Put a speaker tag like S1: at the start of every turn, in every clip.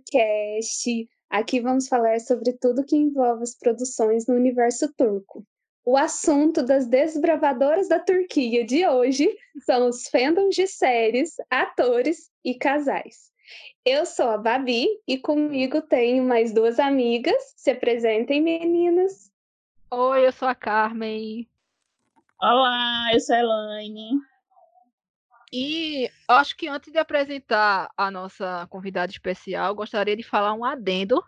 S1: Turcast. Aqui vamos falar sobre tudo que envolve as produções no universo turco. O assunto das desbravadoras da Turquia de hoje são os fandoms de séries, atores e casais. Eu sou a Babi e comigo tenho mais duas amigas. Se apresentem, meninas.
S2: Oi, eu sou a Carmen.
S3: Olá, eu sou a Elaine.
S2: E acho que antes de apresentar a nossa convidada especial, gostaria de falar um adendo,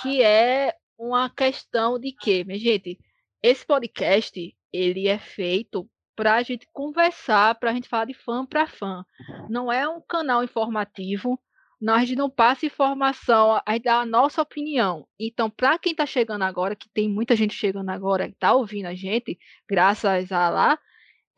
S2: que é uma questão de que, minha gente, esse podcast ele é feito para a gente conversar, para a gente falar de fã para fã. Não é um canal informativo, não, a gente não passa informação, a gente dá a nossa opinião. Então, para quem está chegando agora, que tem muita gente chegando agora, que está ouvindo a gente, graças a lá,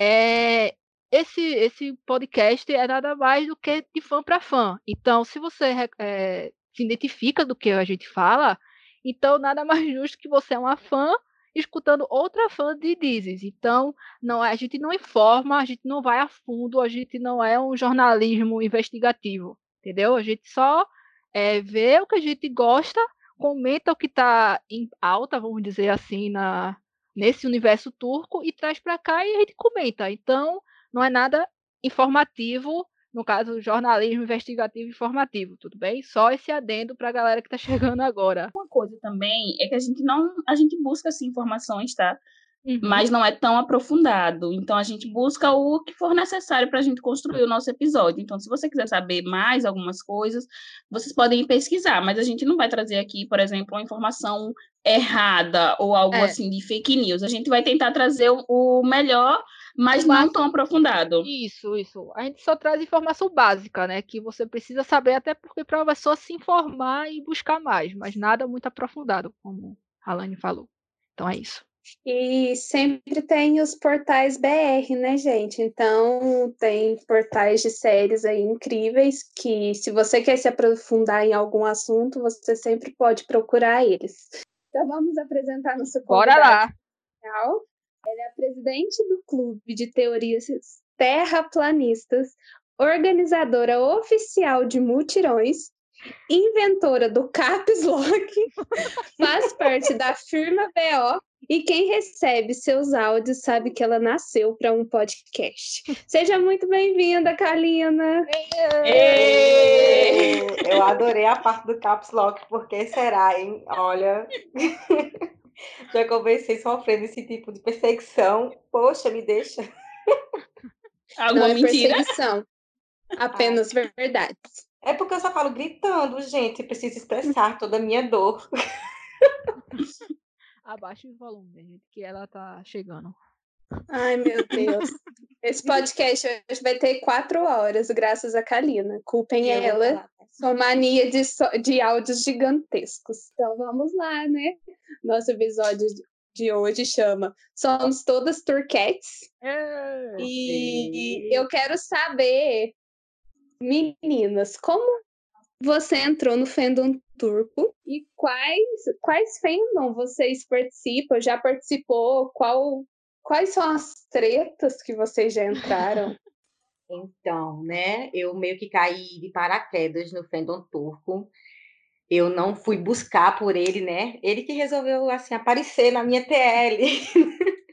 S2: é, esse, esse podcast é nada mais do que de fã para fã. Então, se você é, se identifica do que a gente fala, então nada mais justo que você é uma fã escutando outra fã de Dizes. Então, não é, a gente não informa, a gente não vai a fundo, a gente não é um jornalismo investigativo, entendeu? A gente só é, vê o que a gente gosta, comenta o que está em alta, vamos dizer assim, na nesse universo turco e traz para cá e a gente comenta. Então, não é nada informativo, no caso, jornalismo investigativo informativo, tudo bem? Só esse adendo para a galera que está chegando agora.
S3: Uma coisa também é que a gente não, a gente busca assim, informações, tá? Uhum. Mas não é tão aprofundado. Então a gente busca o que for necessário para a gente construir o nosso episódio. Então, se você quiser saber mais algumas coisas, vocês podem pesquisar, mas a gente não vai trazer aqui, por exemplo, uma informação errada ou algo é. assim de fake news. A gente vai tentar trazer o melhor mas não tão aprofundado.
S2: Isso, isso. A gente só traz informação básica, né? Que você precisa saber, até porque para a pessoa se informar e buscar mais, mas nada muito aprofundado, como a Lani falou. Então é isso.
S1: E sempre tem os portais BR, né, gente? Então, tem portais de séries aí incríveis que, se você quer se aprofundar em algum assunto, você sempre pode procurar eles. Então, vamos apresentar nosso
S2: convidado. Bora lá!
S1: Ela é a presidente do Clube de Teorias Terraplanistas, organizadora oficial de mutirões, inventora do Caps Lock, faz parte da firma BO e quem recebe seus áudios sabe que ela nasceu para um podcast. Seja muito bem-vinda, Kalina.
S4: Eu adorei a parte do Caps Lock, porque será, hein? Olha. Já comecei sofrendo esse tipo de perseguição. Poxa, me deixa.
S1: Alguma Não é mentira? perseguição. Apenas ah. verdades.
S4: É porque eu só falo gritando, gente. Preciso expressar toda a minha dor.
S2: Abaixa o volume, gente, que ela tá chegando.
S1: Ai, meu Deus. Esse podcast hoje vai ter quatro horas, graças a Kalina. Culpem eu ela. Sua mania de, so de áudios gigantescos. Então vamos lá, né? Nosso episódio de hoje chama Somos Todas Turquetes. É, e eu quero saber, meninas, como você entrou no fandom turco e quais, quais fandom vocês participam? Já participou? Qual Quais são as tretas que vocês já entraram?
S4: Então, né, eu meio que caí de paraquedas no fandom turco. Eu não fui buscar por ele, né? Ele que resolveu assim aparecer na minha TL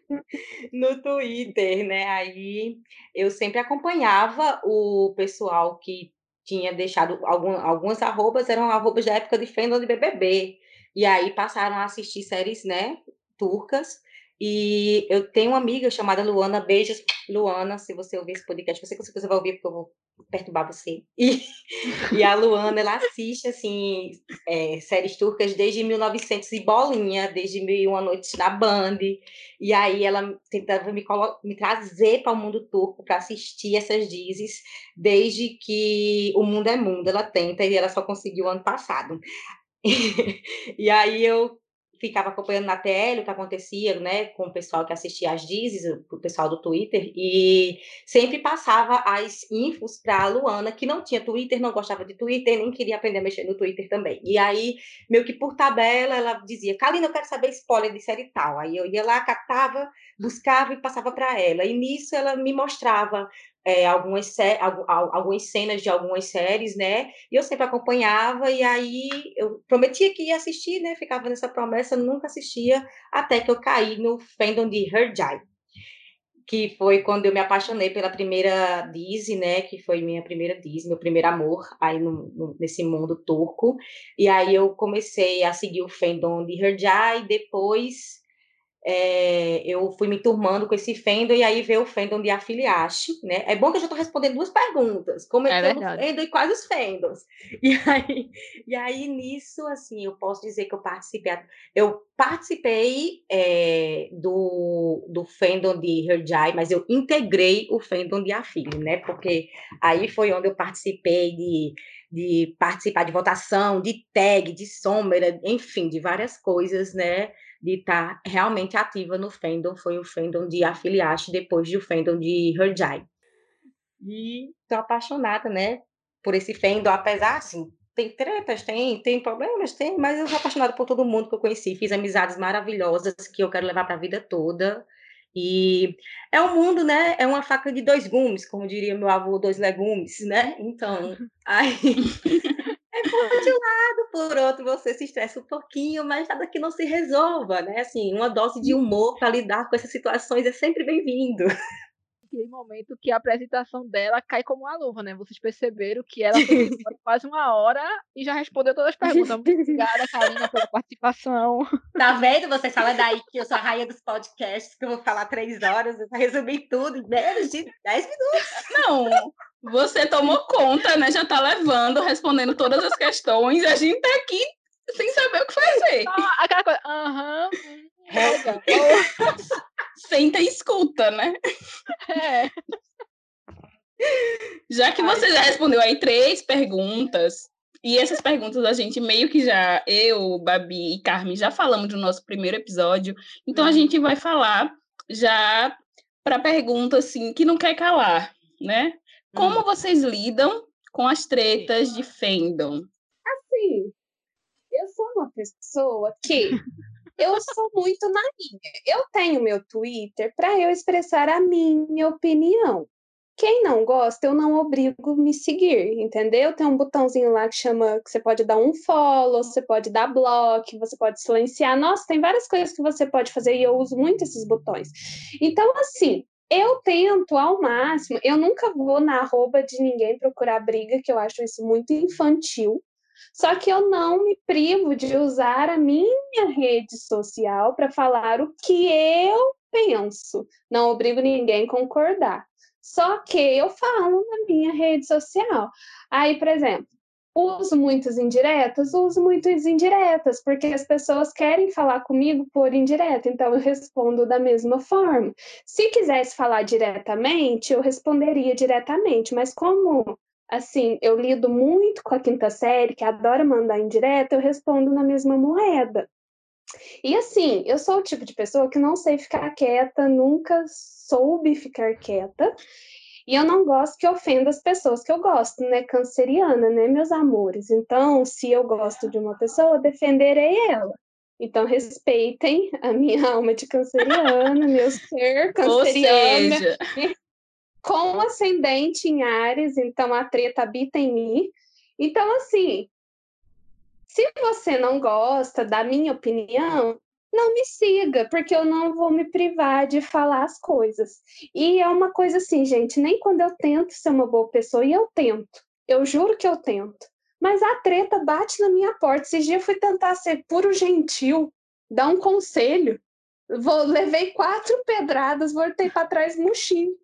S4: no Twitter, né? Aí eu sempre acompanhava o pessoal que tinha deixado algum, algumas arrobas eram arrobas da época de fandom de BBB. E aí passaram a assistir séries, né, turcas. E eu tenho uma amiga chamada Luana, beijos, Luana, se você ouvir esse podcast, você com certeza vai ouvir, porque eu vou perturbar você. E, e a Luana, ela assiste, assim, é, séries turcas desde 1900 e bolinha, desde Mil Uma Noites na Band. E aí ela tentava me, me trazer para o mundo turco para assistir essas dizes, desde que o mundo é mundo, ela tenta, e ela só conseguiu ano passado. e aí eu ficava acompanhando na TL o que acontecia, né, com o pessoal que assistia às dizes, o pessoal do Twitter, e sempre passava as infos para a Luana, que não tinha Twitter, não gostava de Twitter, nem queria aprender a mexer no Twitter também. E aí, meio que por tabela, ela dizia, Kalina, eu quero saber spoiler de série tal. Aí eu ia lá, catava, buscava e passava para ela. E nisso ela me mostrava é, algumas, algumas cenas de algumas séries, né? E eu sempre acompanhava, e aí eu prometia que ia assistir, né? Ficava nessa promessa, nunca assistia, até que eu caí no fandom de Her Jai que foi quando eu me apaixonei pela primeira Disney, né, que foi minha primeira Disney, meu primeiro amor aí no, no, nesse mundo turco, e aí eu comecei a seguir o fandom de Herjai, depois é, eu fui me turmando com esse fandom, e aí veio o fandom de Afiliaste, né? É bom que eu já estou respondendo duas perguntas, como é, é no fandom e quais os fandoms. E aí, e aí, nisso, assim, eu posso dizer que eu participei, eu participei é, do, do fandom de Herjai, mas eu integrei o fandom de Afili, né? Porque aí foi onde eu participei de de participar de votação, de tag, de sombra, enfim, de várias coisas, né? De estar tá realmente ativa no fandom foi o fandom de Afiliaste depois do fandom de Herjai. E estou apaixonada, né, por esse fandom, apesar, assim, tem tretas, tem, tem problemas, tem, mas eu sou apaixonada por todo mundo que eu conheci, fiz amizades maravilhosas que eu quero levar para a vida toda. E é um mundo, né? É uma faca de dois gumes, como diria meu avô, dois legumes, né? Então, aí por de um lado, por outro você se estressa um pouquinho, mas nada que não se resolva, né? Assim, uma dose de humor para lidar com essas situações é sempre bem-vindo.
S2: Aquele momento que a apresentação dela cai como uma luva, né? Vocês perceberam que ela foi quase uma hora e já respondeu todas as perguntas. Muito obrigada, Karina, pela participação.
S4: Tá vendo? Você fala daí que eu sou a rainha dos podcasts, que eu vou falar três horas, eu resumir tudo em menos de dez minutos.
S3: Não, você tomou conta, né? Já tá levando, respondendo todas as questões. A gente tá aqui sem saber o que fazer.
S2: Ah, aquela coisa, aham.
S3: Uhum, Senta e escuta, né?
S2: É.
S3: Já que você já respondeu aí três perguntas, e essas perguntas a gente meio que já, eu, Babi e Carmen, já falamos do nosso primeiro episódio, então a uhum. gente vai falar já para pergunta assim que não quer calar, né? Como hum. vocês lidam com as tretas de fandom?
S1: Assim, eu sou uma pessoa que eu sou muito na minha. Eu tenho meu Twitter para eu expressar a minha opinião. Quem não gosta, eu não obrigo me seguir, entendeu? Tem um botãozinho lá que chama que você pode dar um follow, você pode dar block, você pode silenciar. Nossa, tem várias coisas que você pode fazer e eu uso muito esses botões. Então, assim, eu tento ao máximo, eu nunca vou na arroba de ninguém procurar briga, que eu acho isso muito infantil. Só que eu não me privo de usar a minha rede social para falar o que eu penso. Não obrigo ninguém a concordar. Só que eu falo na minha rede social. Aí, por exemplo, Uso muitas indiretas? Uso muitas indiretas, porque as pessoas querem falar comigo por indireta, então eu respondo da mesma forma. Se quisesse falar diretamente, eu responderia diretamente, mas como assim, eu lido muito com a quinta série, que adora mandar indireta, eu respondo na mesma moeda. E assim, eu sou o tipo de pessoa que não sei ficar quieta, nunca soube ficar quieta. E eu não gosto que ofenda as pessoas que eu gosto, né? Canceriana, né, meus amores? Então, se eu gosto de uma pessoa, defenderei ela. Então, respeitem a minha alma de canceriana, meu ser canceriana. Seja... Com ascendente em Ares, então a treta habita em mim. Então, assim, se você não gosta da minha opinião, não me siga, porque eu não vou me privar de falar as coisas. E é uma coisa assim, gente, nem quando eu tento ser uma boa pessoa, e eu tento, eu juro que eu tento, mas a treta bate na minha porta. Esses dias eu fui tentar ser puro gentil, dar um conselho, vou, levei quatro pedradas, voltei para trás murchinho.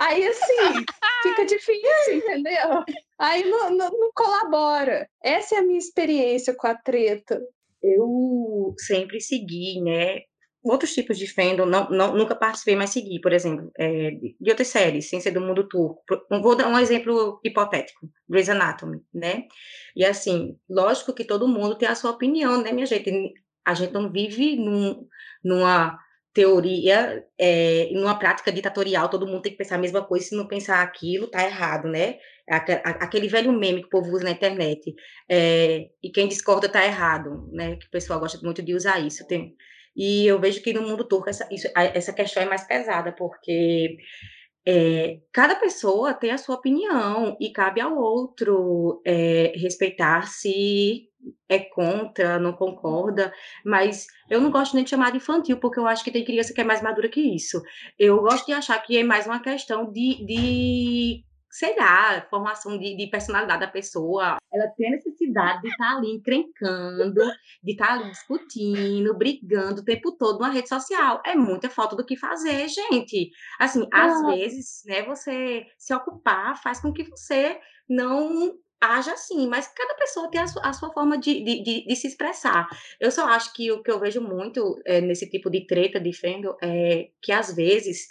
S1: Aí, assim, fica difícil, entendeu? Aí não, não, não colabora. Essa é a minha experiência com a treta
S4: eu sempre segui, né, outros tipos de fandom, não, não, nunca participei, mas segui, por exemplo, é, de outras séries, sem ser do mundo turco. Vou dar um exemplo hipotético, Grey's Anatomy, né? E assim, lógico que todo mundo tem a sua opinião, né, minha gente? A gente não vive num, numa teoria, é, numa prática ditatorial, todo mundo tem que pensar a mesma coisa, se não pensar aquilo, tá errado, né? Aquele velho meme que o povo usa na internet, é, e quem discorda tá errado, né? Que o pessoal gosta muito de usar isso. Tem, e eu vejo que no mundo turco essa, isso, essa questão é mais pesada, porque é, cada pessoa tem a sua opinião e cabe ao outro é, respeitar se é contra, não concorda, mas eu não gosto nem de chamar de infantil, porque eu acho que tem criança que é mais madura que isso. Eu gosto de achar que é mais uma questão de, de sei lá, formação de, de, personalidade da pessoa. Ela tem a necessidade de estar tá ali encrencando, de estar tá ali discutindo, brigando o tempo todo na rede social. É muita falta do que fazer, gente. Assim, às vezes, né, você se ocupar faz com que você não haja assim, mas cada pessoa tem a sua, a sua forma de, de, de, se expressar. Eu só acho que o que eu vejo muito é, nesse tipo de treta de fandom é que às vezes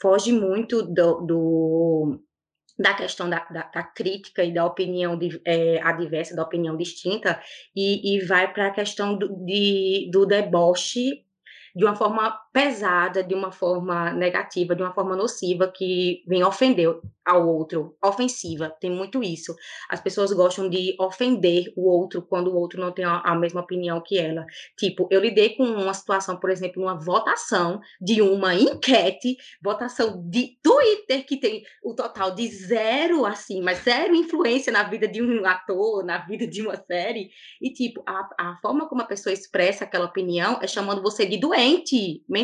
S4: foge muito do, do da questão da, da, da, crítica e da opinião de, é, adversa, da opinião distinta, e, e vai para a questão do, de, do deboche de uma forma pesada, de uma forma negativa, de uma forma nociva, que vem ofender ao outro, ofensiva, tem muito isso. As pessoas gostam de ofender o outro quando o outro não tem a, mesma opinião que ela. Tipo, eu lidei com uma situação, por exemplo, uma votação de uma enquete, votação de Twitter, que tem o total de zero, assim, mas zero influência na vida de um ator, na vida de uma série, e tipo, a, a forma como a pessoa expressa aquela opinião é chamando você de doente mental.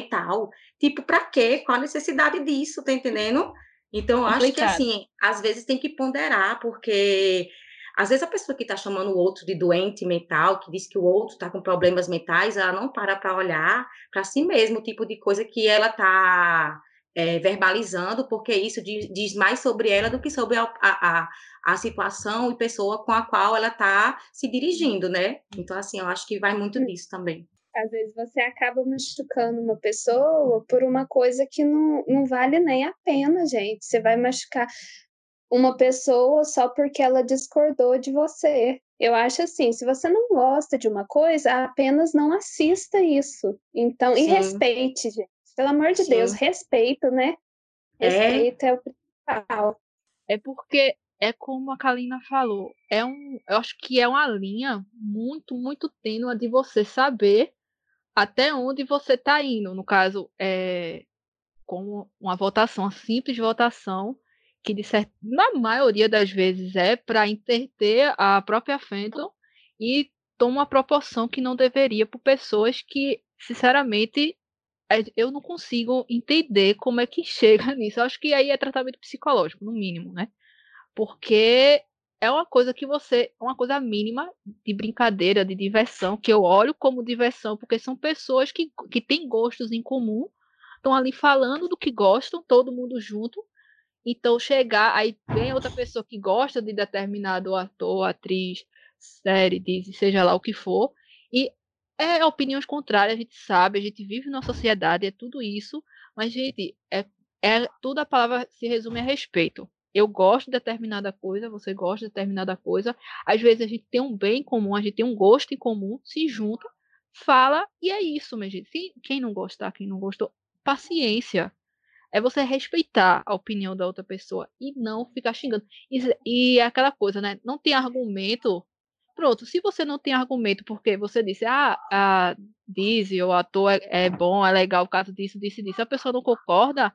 S4: Tipo, pra quê? Qual a necessidade disso, tá entendendo? Então, eu acho que, assim, às vezes tem que ponderar, porque às vezes a pessoa que está chamando o outro de doente mental, que diz que o outro está com problemas mentais, ela não para para olhar para si mesmo o tipo de coisa que ela está é, verbalizando, porque isso diz, diz, mais sobre ela do que sobre a, a, a situação e pessoa com a qual ela está se dirigindo, né? Então, assim, eu acho que vai muito disso também.
S1: Às vezes você acaba machucando uma pessoa por uma coisa que não, não vale nem a pena, gente. Você vai machucar uma pessoa só porque ela discordou de você. Eu acho assim, se você não gosta de uma coisa, apenas não assista isso. Então, Sim. e respeite, gente. Pelo amor de Sim. Deus, respeito, né? É. Respeito é. é o principal.
S2: É porque é como a Kalina falou, é um, eu acho que é uma linha muito, muito tênue de você saber até onde você está indo. No caso, é, com uma votação, uma simples votação, que de certo, na maioria das vezes é para interter a própria Fenton e toma uma proporção que não deveria por pessoas que, sinceramente, é, eu não consigo entender como é que chega nisso. Eu acho que aí é tratamento psicológico, no mínimo, né? Porque é uma coisa que você, uma coisa mínima de brincadeira, de diversão, que eu olho como diversão, porque são pessoas que, que têm gostos em comum, estão ali falando do que gostam, todo mundo junto. Então, chegar, aí vem outra pessoa que gosta de determinado ator, atriz, série, diz, seja lá o que for, e é opiniões contrárias, a gente sabe, a gente vive numa sociedade, é tudo isso, mas, gente, é, é tudo a palavra se resume a respeito eu gosto de determinada coisa, você gosta de determinada coisa. Às vezes a gente tem um bem comum, a gente tem um gosto em comum, se junta, fala e é isso, minha gente. Se, quem não gostar, quem não gostou, paciência. É você respeitar a opinião da outra pessoa e não ficar xingando. E, e aquela coisa, né? Não tem argumento. Pronto, se você não tem argumento porque você disse, ah, a Dizzy, o ator é, é bom, é legal por causa disso, disso, disso, a pessoa não concorda,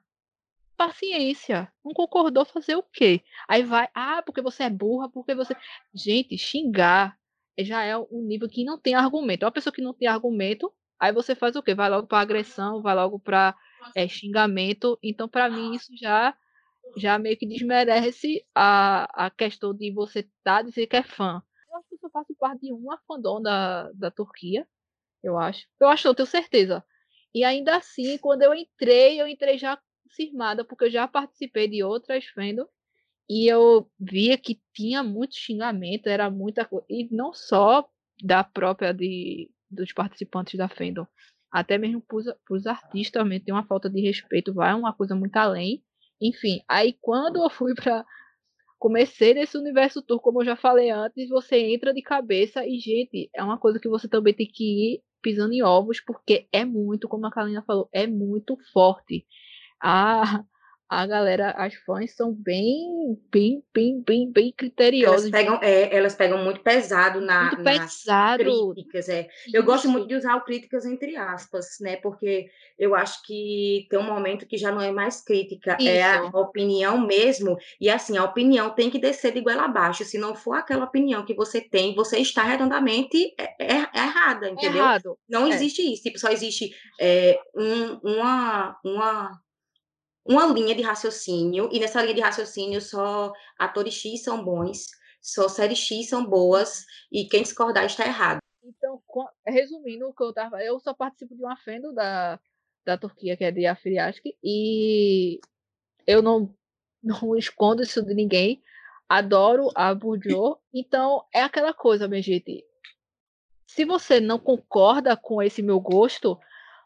S2: paciência. Não concordou fazer o quê? Aí vai, ah, porque você é burra, porque você. Gente, xingar já é um nível que não tem argumento. É uma pessoa que não tem argumento, aí você faz o quê? Vai logo para agressão, vai logo para é, xingamento. Então, para mim, isso já já meio que desmerece a, a questão de você estar tá, dizer que é fã. Eu acho que eu faço parte de uma fandom da, da Turquia, eu acho. Eu acho, eu tenho certeza. E ainda assim, quando eu entrei, eu entrei já confirmada, porque eu já participei de outras fandom e eu via que tinha muito xingamento, era muita coisa. E não só da própria de, dos participantes da fandom, até mesmo para os artistas também tem uma falta de respeito, vai uma coisa muito além. Enfim, aí quando eu fui para comecei nesse universo tour, como eu já falei antes, você entra de cabeça e, gente, é uma coisa que você também tem que ir pisando em ovos, porque é muito, como a Kalina falou, é muito forte a, a galera, as fãs são bem, bem, bem, bem, bem criteriosas.
S4: Elas pegam, é, elas pegam muito pesado na,
S2: muito pesado.
S4: nas críticas. É. Eu gosto muito de usar críticas entre aspas, né? Porque eu acho que tem um momento que já não é mais crítica, Isso. é a opinião mesmo. E assim, a opinião tem que descer de goela abaixo. Se não for aquela opinião que você tem, você está redondamente é errada, entendeu?
S2: Errado.
S4: Não é. existe isso. Tipo, só existe é, um, uma, uma uma linha de raciocínio, e nessa linha de raciocínio só atores X são bons, só séries X são boas, e quem discordar está errado.
S2: Então, resumindo o que eu tava. Eu só participo de uma fendo da, da Turquia, que é de Afiriask, e eu não, não escondo isso de ninguém. Adoro a Bourdieu. Então, é aquela coisa, minha gente. Se você não concorda com esse meu gosto,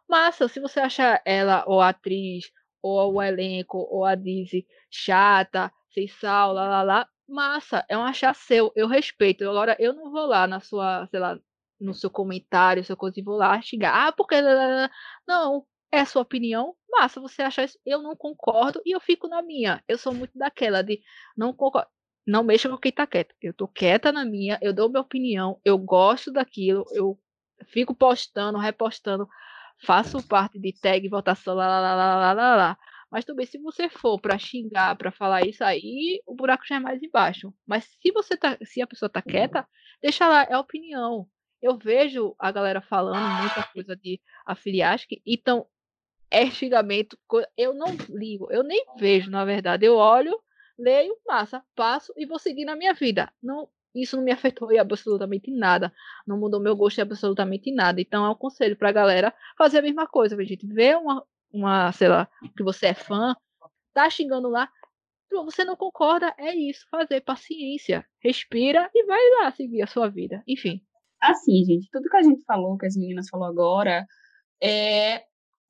S2: massa. Se você acha ela ou a atriz ou o elenco, ou a Dizzy chata, sem sal, lá, lá, lá, massa, é um achar seu, eu respeito. Agora, eu não vou lá na sua, sei lá, no seu comentário, seu coisa, e vou lá xingar, ah, porque. Não, é sua opinião, massa, você acha isso, eu não concordo e eu fico na minha. Eu sou muito daquela de não concordo. Não mexa com quem tá quieto. Eu tô quieta na minha, eu dou minha opinião, eu gosto daquilo, eu fico postando, repostando faço parte de tag, votação, lá, lá, lá, lá, lá, lá. Mas também, se você for para xingar, para falar isso aí, o buraco já é mais embaixo. Mas se você tá, se a pessoa tá quieta, deixa lá, é opinião. Eu vejo a galera falando muita coisa de afiliasque, então é xingamento, eu não ligo, eu nem vejo, na verdade. Eu olho, leio, massa, passo e vou seguir na minha vida. Não isso não me afetou em absolutamente nada. Não mudou meu gosto em absolutamente nada. Então é um conselho pra galera fazer a mesma coisa, gente. Vê uma, uma, sei lá, que você é fã, tá xingando lá, você não concorda, é isso, fazer paciência, respira e vai lá seguir a sua vida. Enfim.
S3: Assim, gente, tudo que a gente falou, que as meninas falou agora, é,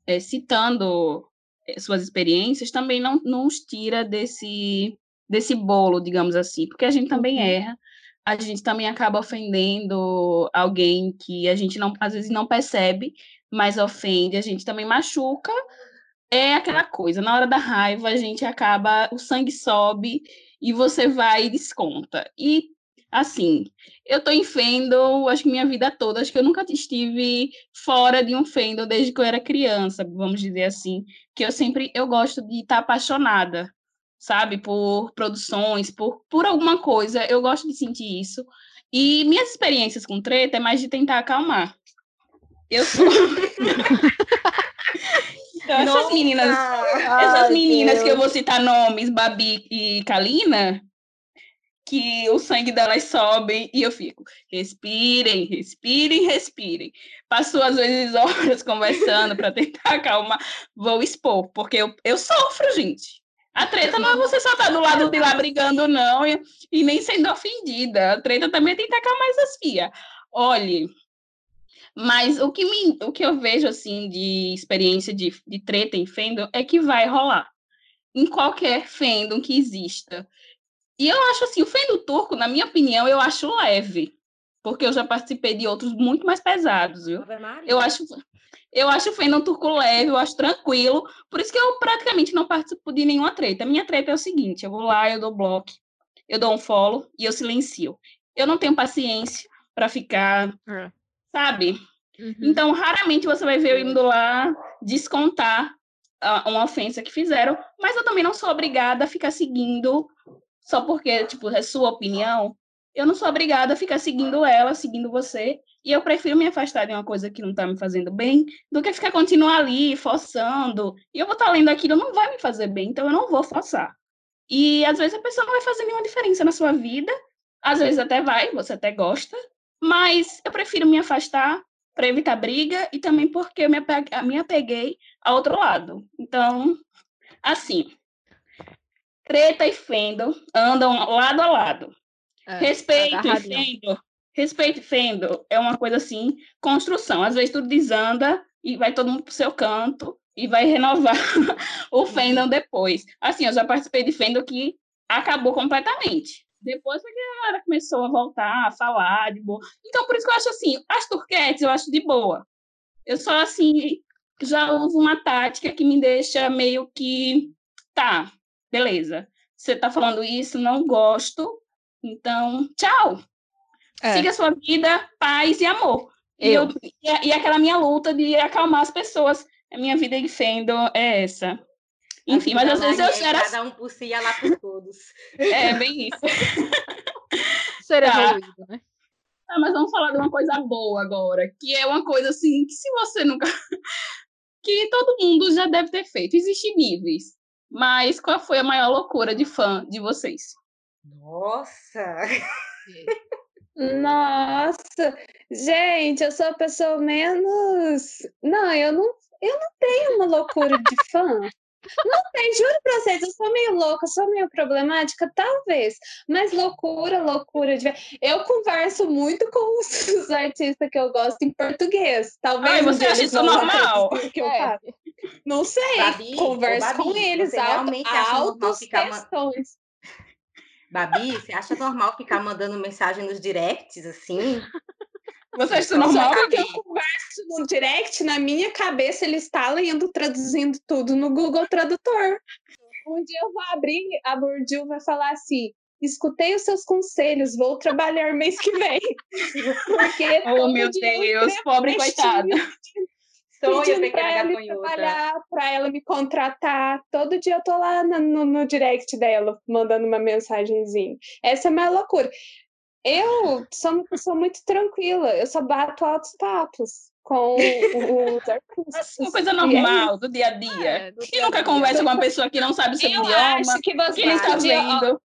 S3: é citando é, suas experiências, também não nos tira desse desse bolo, digamos assim, porque a gente também uhum. erra, a gente também acaba ofendendo alguém que a gente não, às vezes não percebe, mas ofende, a gente também machuca. É aquela coisa, na hora da raiva a gente acaba, o sangue sobe e você vai e desconta. E assim, eu tô em fendo, acho que minha vida toda, acho que eu nunca estive fora de um fendo desde que eu era criança, vamos dizer assim, que eu sempre eu gosto de estar tá apaixonada sabe? Por produções, por, por alguma coisa. Eu gosto de sentir isso. E minhas experiências com treta é mais de tentar acalmar. Eu sou. então, essas meninas, essas meninas que eu vou citar nomes, Babi e Kalina, que o sangue delas sobe e eu fico, respirem, respirem, respirem. Passo às vezes horas conversando para tentar acalmar, vou expor, porque eu, eu sofro, gente. A treta não é você só estar tá do lado de lá brigando, não, e, e nem sendo ofendida. A treta também tem que tacar mais as fias. Olhe, mas o que, me, o que eu vejo, assim, de experiência de, de treta em fandom é que vai rolar. Em qualquer fandom que exista. E eu acho assim, o fandom turco, na minha opinião, eu acho leve. Porque eu já participei de outros muito mais pesados, viu? Eu acho, eu acho o fandom turco leve, eu acho tranquilo. Por isso que eu praticamente não participo de nenhuma treta. Minha treta é o seguinte: eu vou lá, eu dou bloco, eu dou um follow e eu silencio. Eu não tenho paciência para ficar, é. sabe? Uhum. Então, raramente você vai ver eu indo lá descontar uh, uma ofensa que fizeram, mas eu também não sou obrigada a ficar seguindo só porque, tipo, é sua opinião. Eu não sou obrigada a ficar seguindo ela, seguindo você. E eu prefiro me afastar de uma coisa que não está me fazendo bem do que ficar continuar ali, forçando. E eu vou estar tá lendo aquilo, não vai me fazer bem, então eu não vou forçar. E às vezes a pessoa não vai fazer nenhuma diferença na sua vida, às vezes até vai, você até gosta, mas eu prefiro me afastar para evitar briga e também porque eu me, apeguei, me apeguei ao outro lado. Então, assim, treta e fendo andam lado a lado. É, Respeito e fendo Respeito e fendo é uma coisa assim, construção. Às vezes tudo desanda e vai todo mundo pro seu canto e vai renovar o fandom depois. Assim, eu já participei de fandom que acabou completamente. Depois que a galera começou a voltar a falar de boa. Então, por isso que eu acho assim, as turquetes eu acho de boa. Eu só, assim, já uso uma tática que me deixa meio que tá, beleza. Você tá falando isso, não gosto, então, tchau. É. Siga a sua vida, paz e amor. E, eu, e, e aquela minha luta de acalmar as pessoas. A minha vida de fandom é essa. Enfim, mas às vezes eu
S4: era. Cada um por si e lá por todos.
S3: É, bem isso.
S2: Ser tá. evoluído, né?
S3: Ah, mas vamos falar de uma coisa boa agora, que é uma coisa assim, que se você nunca. que todo mundo já deve ter feito. Existem níveis. Mas qual foi a maior loucura de fã de vocês?
S4: Nossa!
S1: Nossa! Gente, eu sou a pessoa menos. Não, eu não, eu não tenho uma loucura de fã. Não tem, juro pra vocês, eu sou meio louca, sou meio problemática, talvez. Mas loucura, loucura de. Eu converso muito com os, os artistas que eu gosto em português. Talvez.
S3: Ai, você acha isso normal?
S1: Que eu é. Não sei. Babi, converso Babi, com eles, alto, altos questões.
S4: Babi, você acha normal ficar mandando mensagem nos directs assim?
S3: Você acha normal?
S1: Porque eu converso no direct, na minha cabeça ele está lendo, traduzindo tudo no Google Tradutor. Um dia eu vou abrir, a Burdil vai falar assim: escutei os seus conselhos, vou trabalhar mês que vem.
S3: Porque oh, meu Deus, pobre coitada.
S1: Pedindo para ela trabalhar, para ela me contratar. Todo dia eu tô lá no, no direct dela, mandando uma mensagenzinha. Essa é a minha loucura. Eu sou uma pessoa muito tranquila, eu só bato altos papos com os artistas.
S3: Uma coisa normal, do dia a dia. É, Quem nunca conversa com uma pessoa que não sabe o seu eu idioma? Acho que você que está vendo.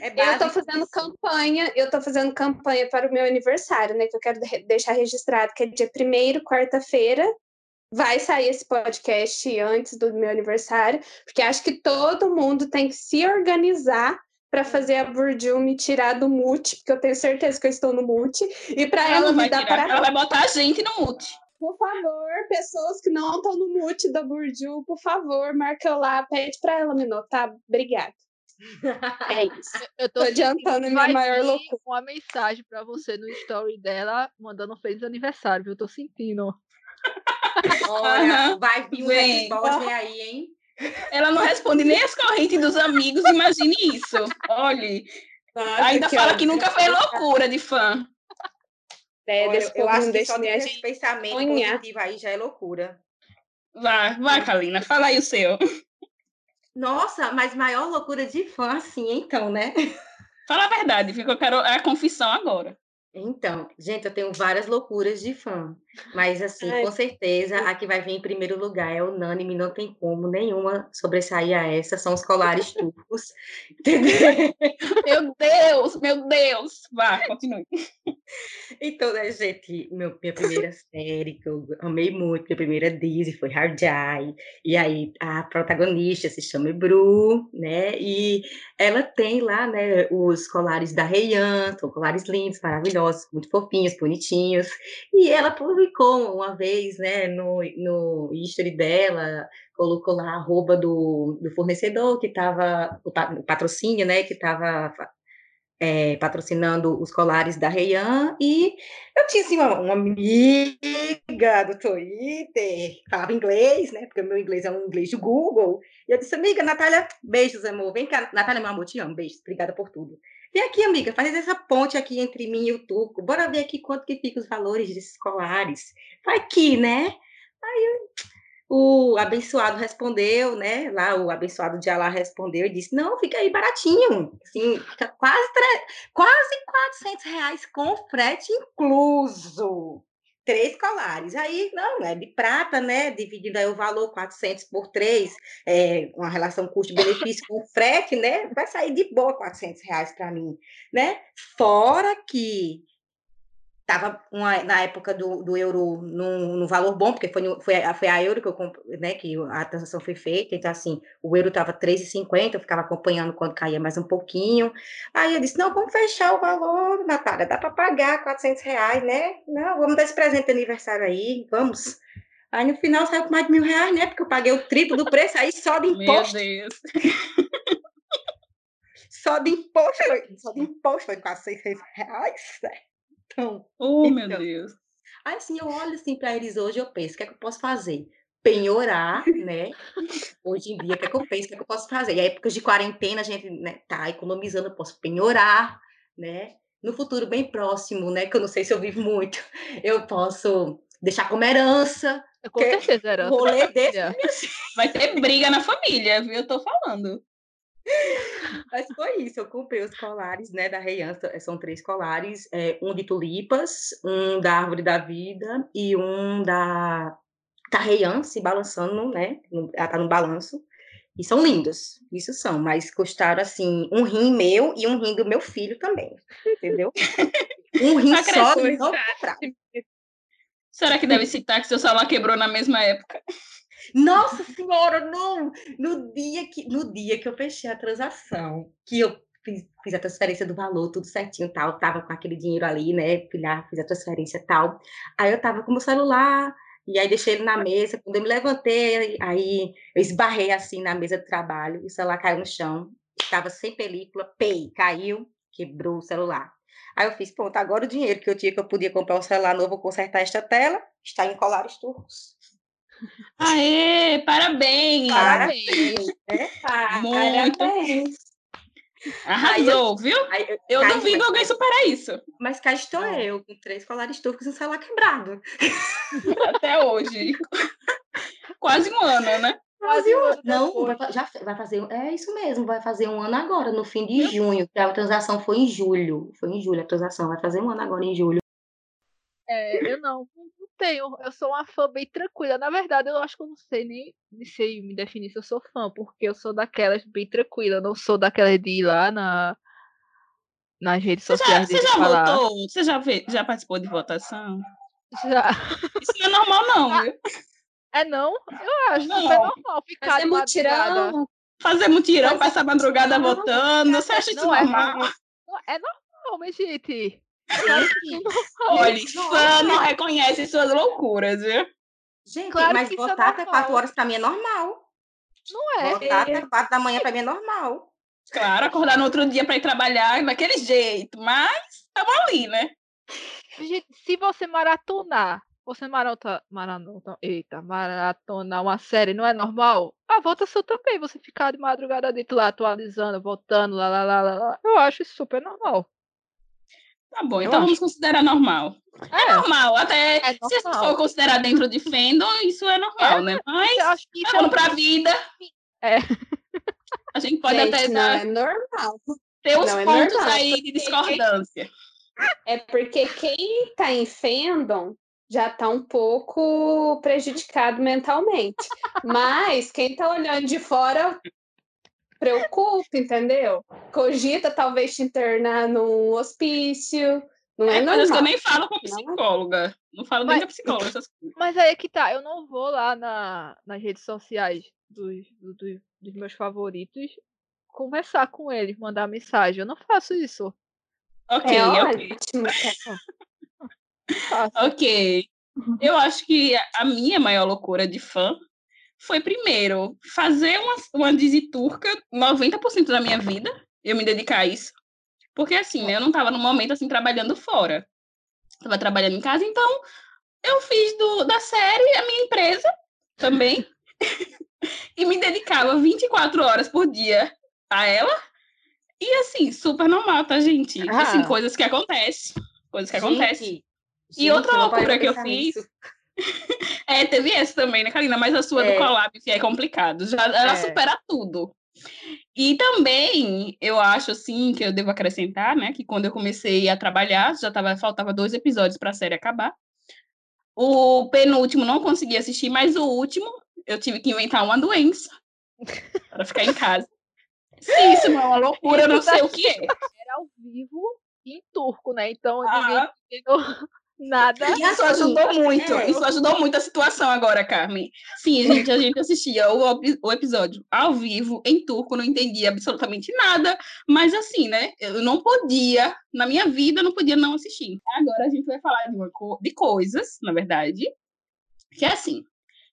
S1: É eu tô fazendo campanha, eu tô fazendo campanha para o meu aniversário, né? Que eu quero deixar registrado, que é dia 1 quarta-feira. Vai sair esse podcast antes do meu aniversário, porque acho que todo mundo tem que se organizar para fazer a Burdil me tirar do mute, porque eu tenho certeza que eu estou no mute, e para ela, ela me dar para
S3: Ela vai botar a gente no mute.
S1: Por favor, pessoas que não estão no mute da Burdil, por favor, marca eu lá, pede para ela me notar. Obrigada. É isso.
S2: Eu tô, tô adiantando minha maior loucura. Uma mensagem para você no story dela, mandando um feliz aniversário, viu? Eu tô sentindo.
S4: Olha, vai vir um resposta aí, hein?
S3: Ela não responde nem as correntes dos amigos, imagine isso. Olhe. Nossa, ainda que fala que nunca fez loucura de fã.
S4: É, Olha, eu acho que só de esse pensamento sonhar. positivo aí já é loucura.
S3: Vai, vai, Kalina, fala aí o seu.
S4: Nossa, mas maior loucura de fã, assim, então, né?
S3: Fala a verdade, porque eu quero a confissão agora.
S4: Então, gente, eu tenho várias loucuras de fã, mas assim, Ai. com certeza a que vai vir em primeiro lugar é unânime, não tem como nenhuma sobressair a essa, são os colares turcos.
S3: meu Deus, meu Deus! Vá, continue.
S4: Então, né, gente, meu, minha primeira série que eu amei muito, minha primeira Disney foi Hard Eye, e aí a protagonista se chama Bru, né, e ela tem lá, né, os colares da Heian, são colares lindos, maravilhosos, maravilhosos, muito fofinhos, bonitinhos. E ela publicou uma vez, né, no, no history dela, colocou lá a arroba do, do fornecedor que estava, o patrocínio, né, que estava é, patrocinando os colares da Reian, e eu tinha, assim, uma, uma amiga do Twitter, falava inglês, né, porque o meu inglês é um inglês de Google, e eu disse, amiga, Natália, beijos, amor, vem cá, Natália, meu amor, te amo, beijos, obrigada por tudo. E aqui, amiga, faz essa ponte aqui entre mim e o turco. Bora ver aqui quanto que fica os valores desses colares. Vai aqui, né? Aí o abençoado respondeu, né? Lá o abençoado de Alá respondeu e disse: Não, fica aí baratinho. Assim, fica quase, quase 400 reais com frete incluso três colares. Aí, não, é de prata, né? Dividindo aí o valor 400 por três, é, uma relação custo-benefício com frete, né? Vai sair de boa 400 reais para mim, né? Fora que estava na época do, do euro no, no valor bom, porque foi, foi, foi a euro que eu né, que a transação foi feita, então assim, o euro estava 3,50, eu ficava acompanhando quando caía mais um pouquinho. Aí eu disse, não, vamos fechar o valor, Natália, dá para pagar 400 reais, né? Não, vamos dar esse presente de aniversário aí, vamos. Aí no final saiu com mais de mil reais, né? Porque eu paguei o triplo do preço aí só de imposto.
S3: Meu Deus.
S4: só de imposto, só de imposto foi quase 600 reais, né? Então,
S3: oh,
S4: então,
S3: meu Deus.
S4: Aí assim, eu olho assim para eles hoje, eu penso, o que é que eu posso fazer? penhorar, né? Hoje em dia, o que, é que eu penso? O que, é que eu posso fazer? Em épocas de quarentena, a gente né, tá economizando, eu posso penhorar, né? No futuro bem próximo, né? Que eu não sei se eu vivo muito, eu posso deixar como herança.
S2: Com certeza, herança.
S4: Rolê desse,
S3: Vai ter briga na família, viu? Eu tô falando.
S4: Mas foi isso, eu comprei os colares, né, da Reiança, são três colares, é, um de tulipas, um da Árvore da Vida e um da Tarreian se balançando, né, ela tá no balanço, e são lindos, isso são, mas custaram, assim, um rim meu e um rim do meu filho também, entendeu? um rim só do meu
S3: Será que deve citar que seu celular quebrou na mesma época?
S4: Nossa senhora, não! No dia que, no dia que eu fechei a transação, que eu fiz, fiz a transferência do valor, tudo certinho tal, tava com aquele dinheiro ali, né? Fui lá, fiz a transferência tal. Aí eu tava com o meu celular, e aí deixei ele na mesa. Quando eu me levantei, aí eu esbarrei assim na mesa de trabalho, e o celular caiu no chão. Estava sem película, pei, caiu, quebrou o celular. Aí eu fiz, pronto, agora o dinheiro que eu tinha que eu podia comprar um celular novo, consertar esta tela, está em colares turcos.
S3: Aê, parabéns!
S4: Parabéns! Né?
S3: Muito! Parabéns. Arrasou, viu? Aí, eu cai, duvido alguém superar isso.
S4: Mas cá estou é. eu, com três colares turcos e um celular quebrado.
S3: Até hoje. Quase um ano, né?
S4: Quase um ano. Não, vai, já vai fazer. É isso mesmo, vai fazer um ano agora, no fim de junho. A transação foi em julho. Foi em julho a transação, vai fazer um ano agora em julho.
S2: É, eu não, não tenho. Eu sou uma fã bem tranquila. Na verdade, eu acho que eu não sei nem, sei me definir se eu sou fã, porque eu sou daquelas bem tranquila. Eu não sou daquelas de ir lá na, nas redes
S3: você
S2: sociais.
S3: Já, você já falar. votou? Você já, já participou de votação?
S2: Já.
S3: Isso não é normal, não,
S2: ah, viu? É não? Eu acho não. é normal ficar Fazer mutirão.
S3: Fazer mutirão, passar madrugada votando. Você acha isso
S2: não
S3: é normal?
S2: É, é normal, mas, gente.
S3: Olha, fã não reconhece suas loucuras, viu?
S4: Gente, claro mas votar até 4 horas pra mim é normal.
S2: Não é.
S4: Votar até 4 da manhã pra mim é normal.
S3: Claro, acordar no outro dia pra ir trabalhar daquele jeito, mas estamos ali, né?
S2: Gente, se você maratonar, você maratona, maratona, eita, maratonar uma série não é normal? A votação também, você ficar de madrugada dentro lá atualizando, votando, lá, lá, lá, lá. Eu acho isso super normal.
S3: Tá bom, então vamos considerar normal. É, é normal, até é normal. se for considerar dentro de fandom, isso é normal, é, né? Mas acho que falando pra vida.
S2: É.
S3: A gente pode
S1: gente,
S3: até
S1: não dar. É normal.
S3: Ter uns não pontos é aí de discordância.
S1: É porque quem tá em fandom já tá um pouco prejudicado mentalmente. Mas quem tá olhando de fora preocupa, entendeu? Cogita talvez te internar num hospício. Não é, é normal.
S3: eu nem falo com a psicóloga. Não, falo mas, nem com a psicóloga. Essas coisas.
S2: Mas aí é que tá, eu não vou lá na, nas redes sociais dos, dos, dos meus favoritos conversar com eles, mandar mensagem. Eu não faço isso.
S3: Ok, é ok. ok. Eu acho que a minha maior loucura de fã foi, primeiro, fazer uma, uma Dizzy turca 90% da minha vida, eu me dedicar a isso. Porque, assim, né, eu não estava no momento, assim, trabalhando fora. Estava trabalhando em casa, então eu fiz do, da série a minha empresa também. e me dedicava 24 horas por dia a ela. E, assim, super normal, tá, gente? Ah. Assim, coisas que acontecem. Coisas que gente, acontecem. E outra loucura que eu fiz... é, teve esse também, né, Karina? Mas a sua é. do collab é complicado. Já, ela é. supera tudo. E também, eu acho, assim, que eu devo acrescentar, né? Que quando eu comecei a trabalhar, já tava, faltava dois episódios para a série acabar. O penúltimo não consegui assistir, mas o último, eu tive que inventar uma doença para ficar em casa. Sim, isso não é uma loucura, eu não sei o que é.
S2: Era ao vivo em turco, né? Então, eu ah. Nada.
S3: E isso ajudou muito. É. Isso ajudou muito a situação agora, Carmen. Sim, gente, a gente assistia o, o episódio ao vivo, em turco, não entendia absolutamente nada. Mas assim, né? Eu não podia, na minha vida, não podia não assistir. Agora a gente vai falar de, uma, de coisas, na verdade, que é assim.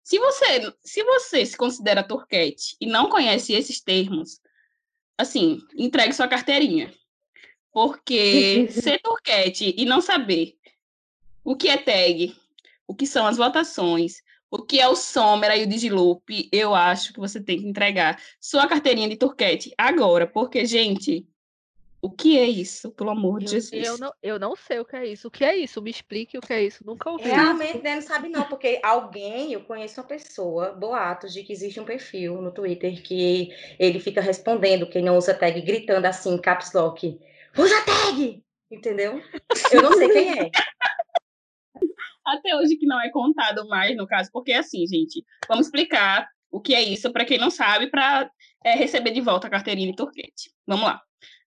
S3: Se você, se você se considera turquete e não conhece esses termos, assim, entregue sua carteirinha. Porque ser turquete e não saber o que é tag? O que são as votações? o que é o Somera e o Digiloop, eu acho que você tem que entregar sua carteirinha de turquete agora, porque, gente, o que é isso, pelo amor de Jesus?
S2: Eu não, eu não sei o que é isso. O que é isso? Me explique o que é isso. Nunca ouvi.
S4: Realmente, né, não sabe não, porque alguém, eu conheço uma pessoa, boatos de que existe um perfil no Twitter que ele fica respondendo quem não usa tag, gritando assim, caps lock, usa tag! Entendeu? Eu não sei quem é.
S3: Até hoje que não é contado mais, no caso, porque assim, gente, vamos explicar o que é isso para quem não sabe, para é, receber de volta a carteirinha de turquete. Vamos lá.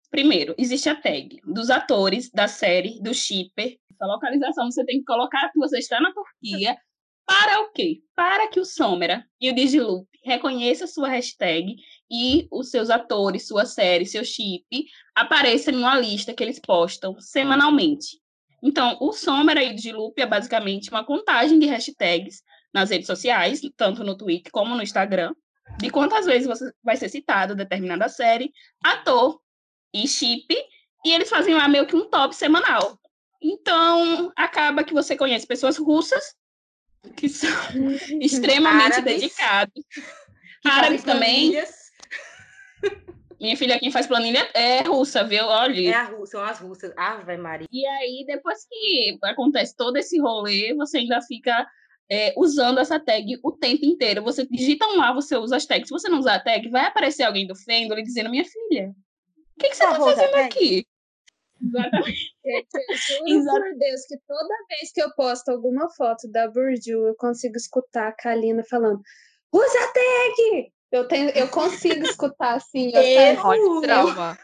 S3: Primeiro, existe a tag dos atores da série, do shipper. A localização você tem que colocar que você está na Turquia. Para o quê? Para que o Somera e o Digiloop reconheçam sua hashtag e os seus atores, sua série, seu chip apareçam em uma lista que eles postam semanalmente. Então, o Somera e o Digiloop é basicamente uma contagem de hashtags nas redes sociais, tanto no Twitter como no Instagram, de quantas vezes você vai ser citado determinada série, ator e chip, e eles fazem lá meio que um top semanal. Então, acaba que você conhece pessoas russas que são extremamente árabes. dedicados. Árabes também. Minha filha, quem faz planilha é russa, viu? Olha.
S4: É a russa, são as russas. Ave Maria.
S3: E aí, depois que acontece todo esse rolê, você ainda fica é, usando essa tag o tempo inteiro. Você digita um lá, você usa as tags. Se você não usar a tag, vai aparecer alguém do Fendel dizendo, minha filha, o que, que você está fazendo aqui?
S1: Exatamente. Eu juro por Deus que toda vez que eu posto alguma foto da Burju, eu consigo escutar a Kalina falando: usa a tag! Eu, tenho, eu consigo escutar assim. Eu
S2: tenho trauma.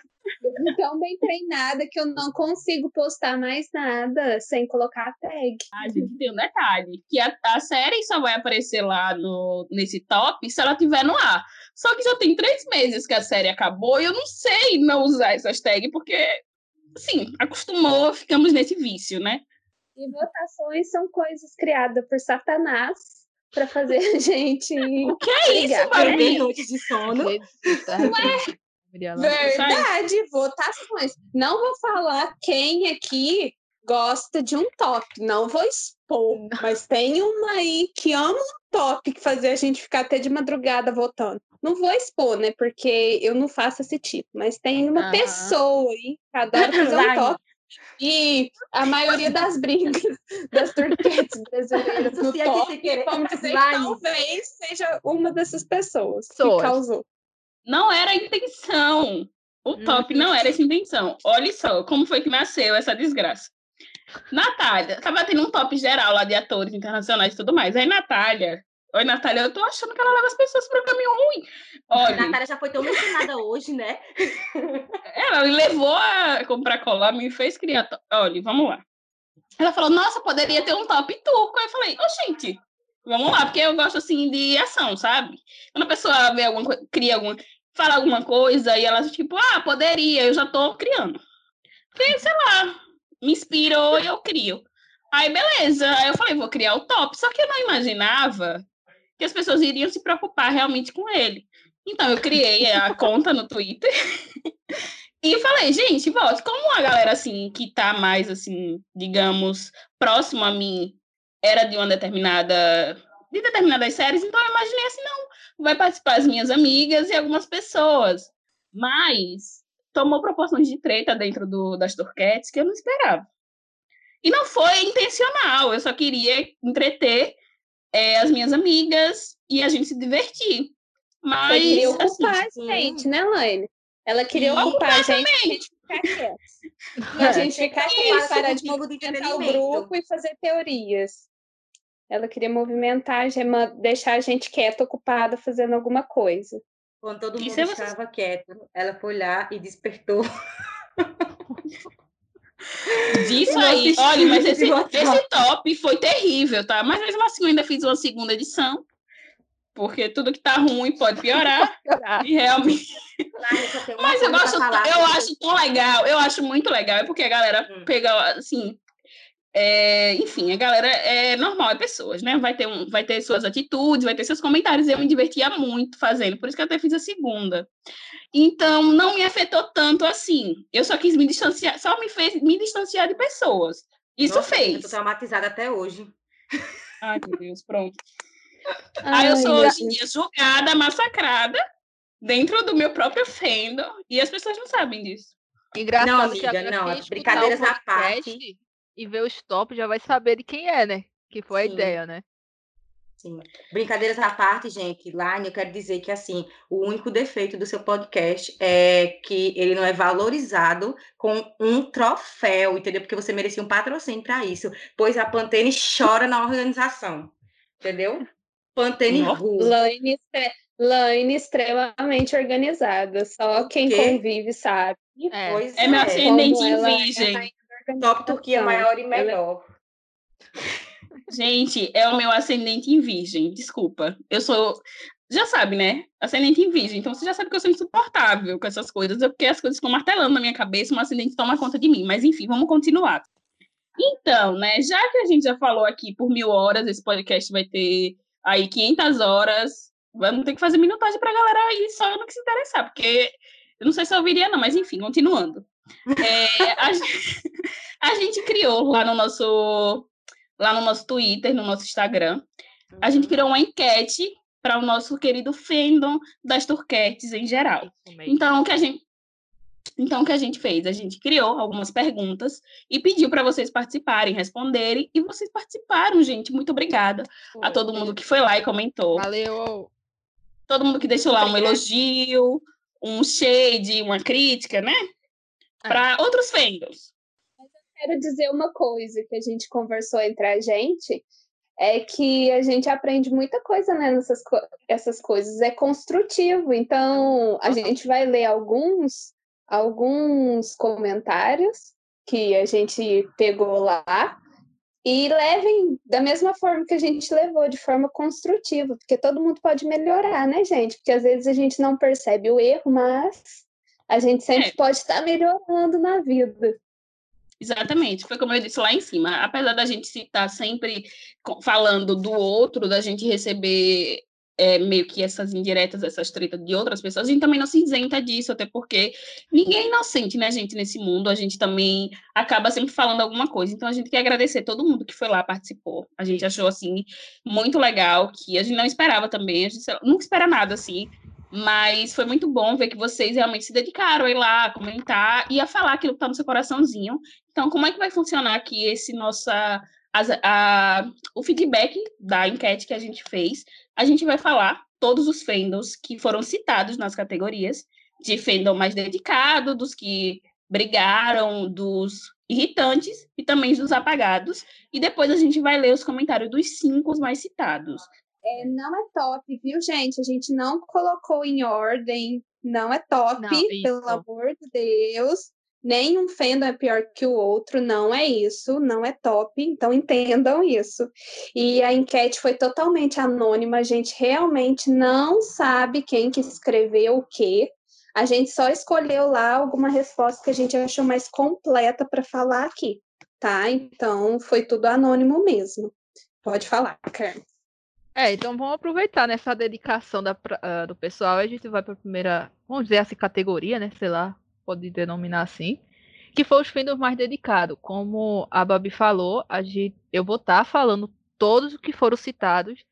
S1: Eu tão bem treinada que eu não consigo postar mais nada sem colocar a tag.
S3: A gente tem um detalhe, que a, a série só vai aparecer lá no, nesse top se ela tiver no ar. Só que já tem três meses que a série acabou e eu não sei não usar essas tags, porque, assim, acostumou, ficamos nesse vício, né?
S1: E votações são coisas criadas por Satanás para fazer a gente.
S3: O que é isso,
S4: Barbie? Noite de sono.
S1: Ué, Verdade, votações. Não vou falar quem aqui gosta de um top, não vou expor, mas tem uma aí que ama um top que fazia a gente ficar até de madrugada votando. Não vou expor, né? Porque eu não faço esse tipo, mas tem uma pessoa aí que adora fazer um top. E a maioria das brigas das turquetes brasileiras no top, vamos dizer, talvez seja uma dessas pessoas que causou.
S3: Não era a intenção. O top não era essa intenção. Olha só como foi que nasceu essa desgraça. Natália, tava tendo um top geral lá de atores internacionais e tudo mais. Aí, Natália, Oi, Natália, eu tô achando que ela leva as pessoas para o caminho ruim.
S4: Olha, a Natália já foi tão mencionada hoje, né?
S3: Ela me levou a comprar colar, me fez criar. Olha, vamos lá. Ela falou, nossa, poderia ter um top turco. Aí eu falei, ô, oh, gente, Vamos lá, porque eu gosto assim de ação, sabe? Quando a pessoa vê alguma coisa, cria alguma, fala alguma coisa e ela tipo, ah, poderia, eu já tô criando. Porque, sei lá, me inspirou e eu crio. Aí, beleza. Aí eu falei, vou criar o top. Só que eu não imaginava que as pessoas iriam se preocupar realmente com ele. Então, eu criei a conta no Twitter e falei, gente, vote. Como a galera, assim, que tá mais, assim, digamos, próximo a mim era de uma determinada de determinadas séries, então eu imaginei assim, não, vai participar as minhas amigas e algumas pessoas. Mas tomou proporções de treta dentro do, das Turquetes que eu não esperava. E não foi intencional, eu só queria entreter é, as minhas amigas e a gente se divertir. Mas. Você
S1: queria ocupar assim, a gente, né, Laine? Ela queria ocupar a gente. E a gente ficar quieto, parar de movimentar o grupo e fazer teorias. Ela queria movimentar, deixar a gente quieta, ocupada, fazendo alguma coisa.
S4: Quando todo mundo estava quieto, ela foi lá e despertou.
S3: Disso aí, olha, mas esse, esse top foi terrível, tá? Mas mesmo assim, eu ainda fiz uma segunda edição, porque tudo que tá ruim pode piorar. e realmente. Mas eu gosto, eu acho tão legal, eu acho muito legal, é porque a galera hum. pega, assim, é, enfim, a galera é normal, é pessoas, né? Vai ter, um, vai ter suas atitudes, vai ter seus comentários. Eu me divertia muito fazendo, por isso que eu até fiz a segunda. Então, não me afetou tanto assim. Eu só quis me distanciar, só me fez me distanciar de pessoas. Isso Nossa, fez. Eu
S4: tô traumatizada até hoje.
S3: Ai, meu Deus, pronto. Aí eu sou hoje em dia julgada, massacrada, dentro do meu próprio fandom, e as pessoas não sabem disso.
S2: Engraçado não, amiga, que não, brincadeiras à parte. E ver o stop já vai saber de quem é, né? Que foi Sim. a ideia, né?
S4: Sim. Brincadeiras à parte, gente, Line, eu quero dizer que assim, o único defeito do seu podcast é que ele não é valorizado com um troféu, entendeu? Porque você merecia um patrocínio para isso, pois a Pantene chora na organização, entendeu? Pantene
S1: Laine, Laine extremamente organizada, só quem convive sabe.
S3: É, pois é, é meu ascendente em virgem.
S4: Top Turquia maior e melhor.
S3: Gente, é o meu ascendente em virgem, desculpa. Eu sou. Já sabe, né? Ascendente em virgem. Então você já sabe que eu sou insuportável com essas coisas, é porque as coisas ficam martelando na minha cabeça, um ascendente toma conta de mim. Mas enfim, vamos continuar. Então, né? Já que a gente já falou aqui por mil horas, esse podcast vai ter aí 500 horas. Vamos ter que fazer minutagem pra galera aí só no que se interessar, porque eu não sei se eu ouviria, não, mas enfim, continuando. É, a, a gente criou lá no nosso lá no nosso Twitter, no nosso Instagram. A gente uhum. criou uma enquete para o nosso querido fandom das turquetes em geral. Então, o que a gente então, o que a gente fez? A gente criou algumas perguntas e pediu para vocês participarem, responderem, e vocês participaram, gente. Muito obrigada Pô, a todo mundo que foi lá e comentou.
S2: Valeu!
S3: Todo mundo que deixou lá um elogio, um shade, uma crítica, né? É. Para outros fandoms
S1: quero dizer uma coisa que a gente conversou entre a gente, é que a gente aprende muita coisa né, nessas co essas coisas, é construtivo. Então, a gente vai ler alguns, alguns comentários que a gente pegou lá e levem da mesma forma que a gente levou, de forma construtiva, porque todo mundo pode melhorar, né, gente? Porque às vezes a gente não percebe o erro, mas a gente sempre é. pode estar melhorando na vida.
S3: Exatamente, foi como eu disse lá em cima. Apesar da gente estar sempre falando do outro, da gente receber é, meio que essas indiretas, essas tretas de outras pessoas, a gente também não se isenta disso, até porque ninguém é inocente, né, gente, nesse mundo. A gente também acaba sempre falando alguma coisa. Então a gente quer agradecer todo mundo que foi lá, participou. A gente achou, assim, muito legal, que a gente não esperava também. A gente nunca espera nada, assim. Mas foi muito bom ver que vocês realmente se dedicaram a ir lá, a comentar e a falar aquilo que está no seu coraçãozinho. Então, como é que vai funcionar aqui esse nossa a, a, o feedback da enquete que a gente fez? A gente vai falar todos os fandoms que foram citados nas categorias, de fandom mais dedicado, dos que brigaram, dos irritantes e também dos apagados. E depois a gente vai ler os comentários dos cinco mais citados.
S1: É, não é top, viu, gente? A gente não colocou em ordem. Não é top, não, pelo amor de Deus. Nenhum fandom é pior que o outro, não é isso, não é top, então entendam isso. E a enquete foi totalmente anônima, a gente realmente não sabe quem que escreveu o quê. A gente só escolheu lá alguma resposta que a gente achou mais completa para falar aqui, tá? Então foi tudo anônimo mesmo. Pode falar, Carmen.
S2: É, então vamos aproveitar nessa dedicação da, uh, do pessoal. A gente vai para a primeira, vamos dizer assim, categoria, né? Sei lá, pode denominar assim. Que foi os fandoms mais dedicados. Como a Babi falou, a gente, eu vou estar tá falando todos os que foram citados.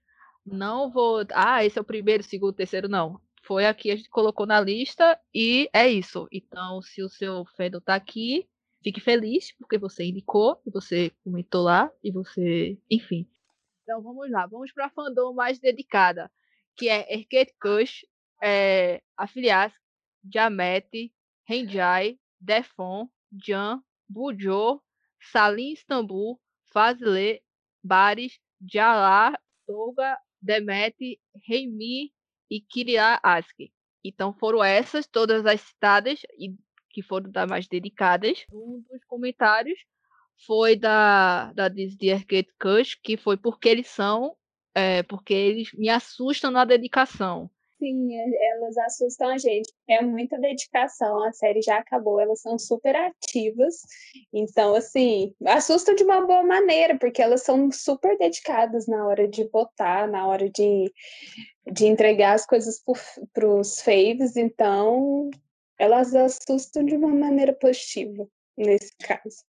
S2: Não vou. Ah, esse é o primeiro, segundo, terceiro, não. Foi aqui, a gente colocou na lista e é isso. Então, se o seu fandom tá aqui, fique feliz, porque você indicou, você comentou lá, e você, enfim, então vamos lá, vamos para a fandom mais dedicada, que é Erket Kush, é, Afilias, Jamet, Renjai, Defon, Jan, Bujo, Salim Istambul, Fazle, Baris, Jalá, Toga, Demet, Reimi e Kiria Aski. Então foram essas todas as citadas e que foram das mais dedicadas. Um dos comentários foi da, da Disney Arcade Cush, que foi porque eles são, é, porque eles me assustam na dedicação.
S1: Sim, é, elas assustam a gente. É muita dedicação. A série já acabou, elas são super ativas. Então, assim, assustam de uma boa maneira, porque elas são super dedicadas na hora de votar, na hora de, de entregar as coisas para os faves. Então, elas assustam de uma maneira positiva, nesse caso.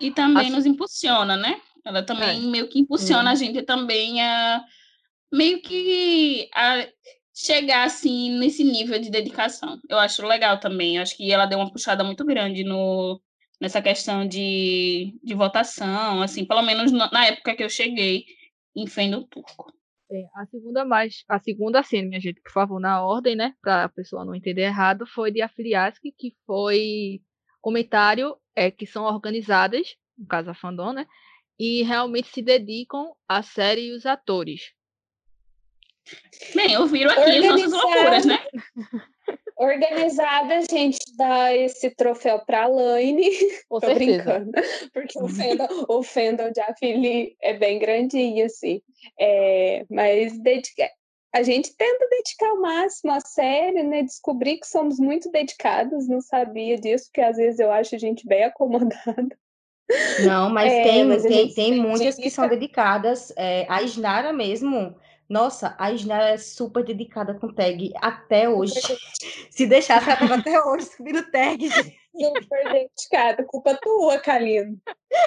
S3: E também nos impulsiona, né? Ela também é. meio que impulsiona a gente também a meio que a chegar assim nesse nível de dedicação. Eu acho legal também. Eu acho que ela deu uma puxada muito grande no nessa questão de, de votação, assim, pelo menos na época que eu cheguei em Fendo Turco.
S2: Bem, a segunda mais, a segunda cena, minha gente, por favor, na ordem, né, para a pessoa não entender errado, foi de Afiliaski, que foi comentário é que são organizadas, no caso a fandom, né, e realmente se dedicam à série e os atores.
S3: Bem, ouviram aqui as nossas loucuras, né?
S1: Organizada, a gente dá esse troféu para a Laine.
S2: Tô certeza. brincando.
S1: Porque o fandom, o fandom de Afili é bem grandinho, assim. É, mas dedica... a gente tenta dedicar o máximo à série, né? Descobri que somos muito dedicados, não sabia disso, porque às vezes eu acho a gente bem acomodada.
S4: Não, mas é, tem, mas tem, tem muitas que são dedicadas. É, a Isnara mesmo nossa, a Isnara é super dedicada com tag até hoje. Se deixasse, ela tava até hoje subindo tag.
S1: Super dedicada. Culpa tua, Kalino.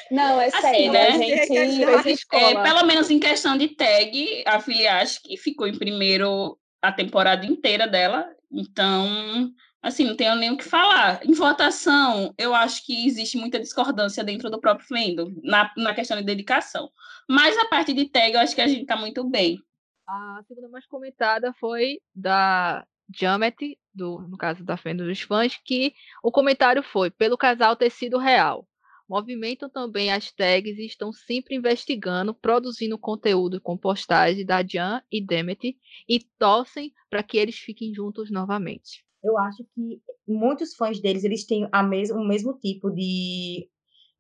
S1: Não, é assim, sério. Né? A gente
S3: é, pelo menos em questão de tag, a filha acho que ficou em primeiro a temporada inteira dela. Então, assim, não tenho nem o que falar. Em votação, eu acho que existe muita discordância dentro do próprio Fendo, na, na questão de dedicação. Mas a parte de tag, eu acho que a gente tá muito bem.
S2: A segunda mais comentada foi da Jamet, do, no caso da Fenda dos Fãs, que o comentário foi pelo casal ter sido real. Movimentam também as tags e estão sempre investigando, produzindo conteúdo com postagens da Jan e Demet e torcem para que eles fiquem juntos novamente.
S4: Eu acho que muitos fãs deles eles têm a mes o mesmo tipo de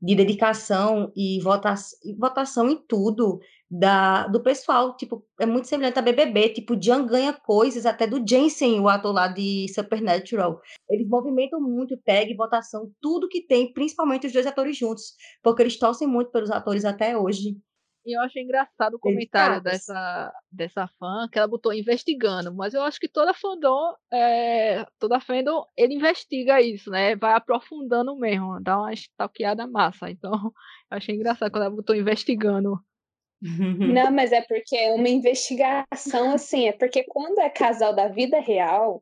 S4: de dedicação e votação, votação em tudo da, do pessoal. Tipo, é muito semelhante a BBB. Tipo, Jan ganha coisas até do Jensen, o ator lá de Supernatural. Eles movimentam muito, tag, votação, tudo que tem, principalmente os dois atores juntos, porque eles torcem muito pelos atores até hoje.
S2: E eu achei engraçado o comentário dessa, dessa fã, que ela botou investigando, mas eu acho que toda fandom, é, toda fandom, ele investiga isso, né? Vai aprofundando mesmo, dá uma stalkeada massa. Então, eu achei engraçado quando ela botou investigando.
S1: Não, mas é porque é uma investigação, assim, é porque quando é casal da vida real,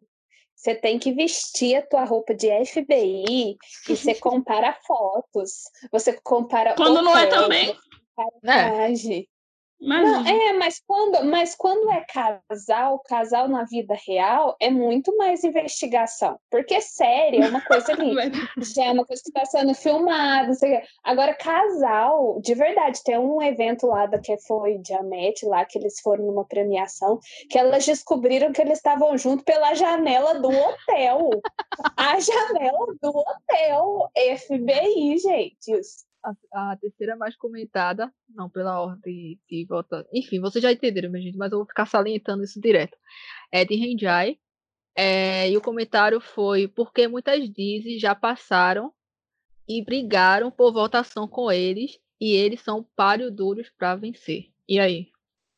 S1: você tem que vestir a tua roupa de FBI e você compara fotos, você compara.
S3: Quando não é também.
S1: É. Não, é, mas quando, mas quando é casal, casal na vida real, é muito mais investigação. Porque série é uma coisa ali, já é uma coisa que está sendo filmada. Agora, casal, de verdade, tem um evento lá da que foi Diamete, lá que eles foram numa premiação, que elas descobriram que eles estavam juntos pela janela do hotel. A janela do hotel. FBI, gente
S2: a, a, terceira mais comentada, não pela ordem de volta. Enfim, vocês já entenderam, minha gente, mas eu vou ficar salientando isso direto. É de Renjai. É, e o comentário foi porque muitas dizem já passaram e brigaram por votação com eles e eles são páreo duros para vencer. E aí?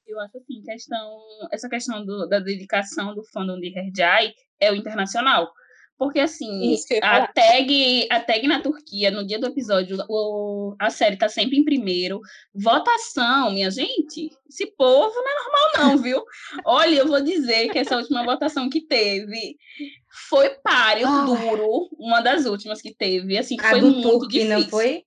S3: Eu acho assim, questão, essa questão do, da dedicação do fandom de Herjai é o internacional. Porque, assim, a tag, a tag na Turquia, no dia do episódio, o, a série tá sempre em primeiro. Votação, minha gente, esse povo não é normal, não, viu? Olha, eu vou dizer que essa última votação que teve foi páreo oh. duro, uma das últimas que teve. Assim, a foi muito Turque, difícil. não
S4: foi?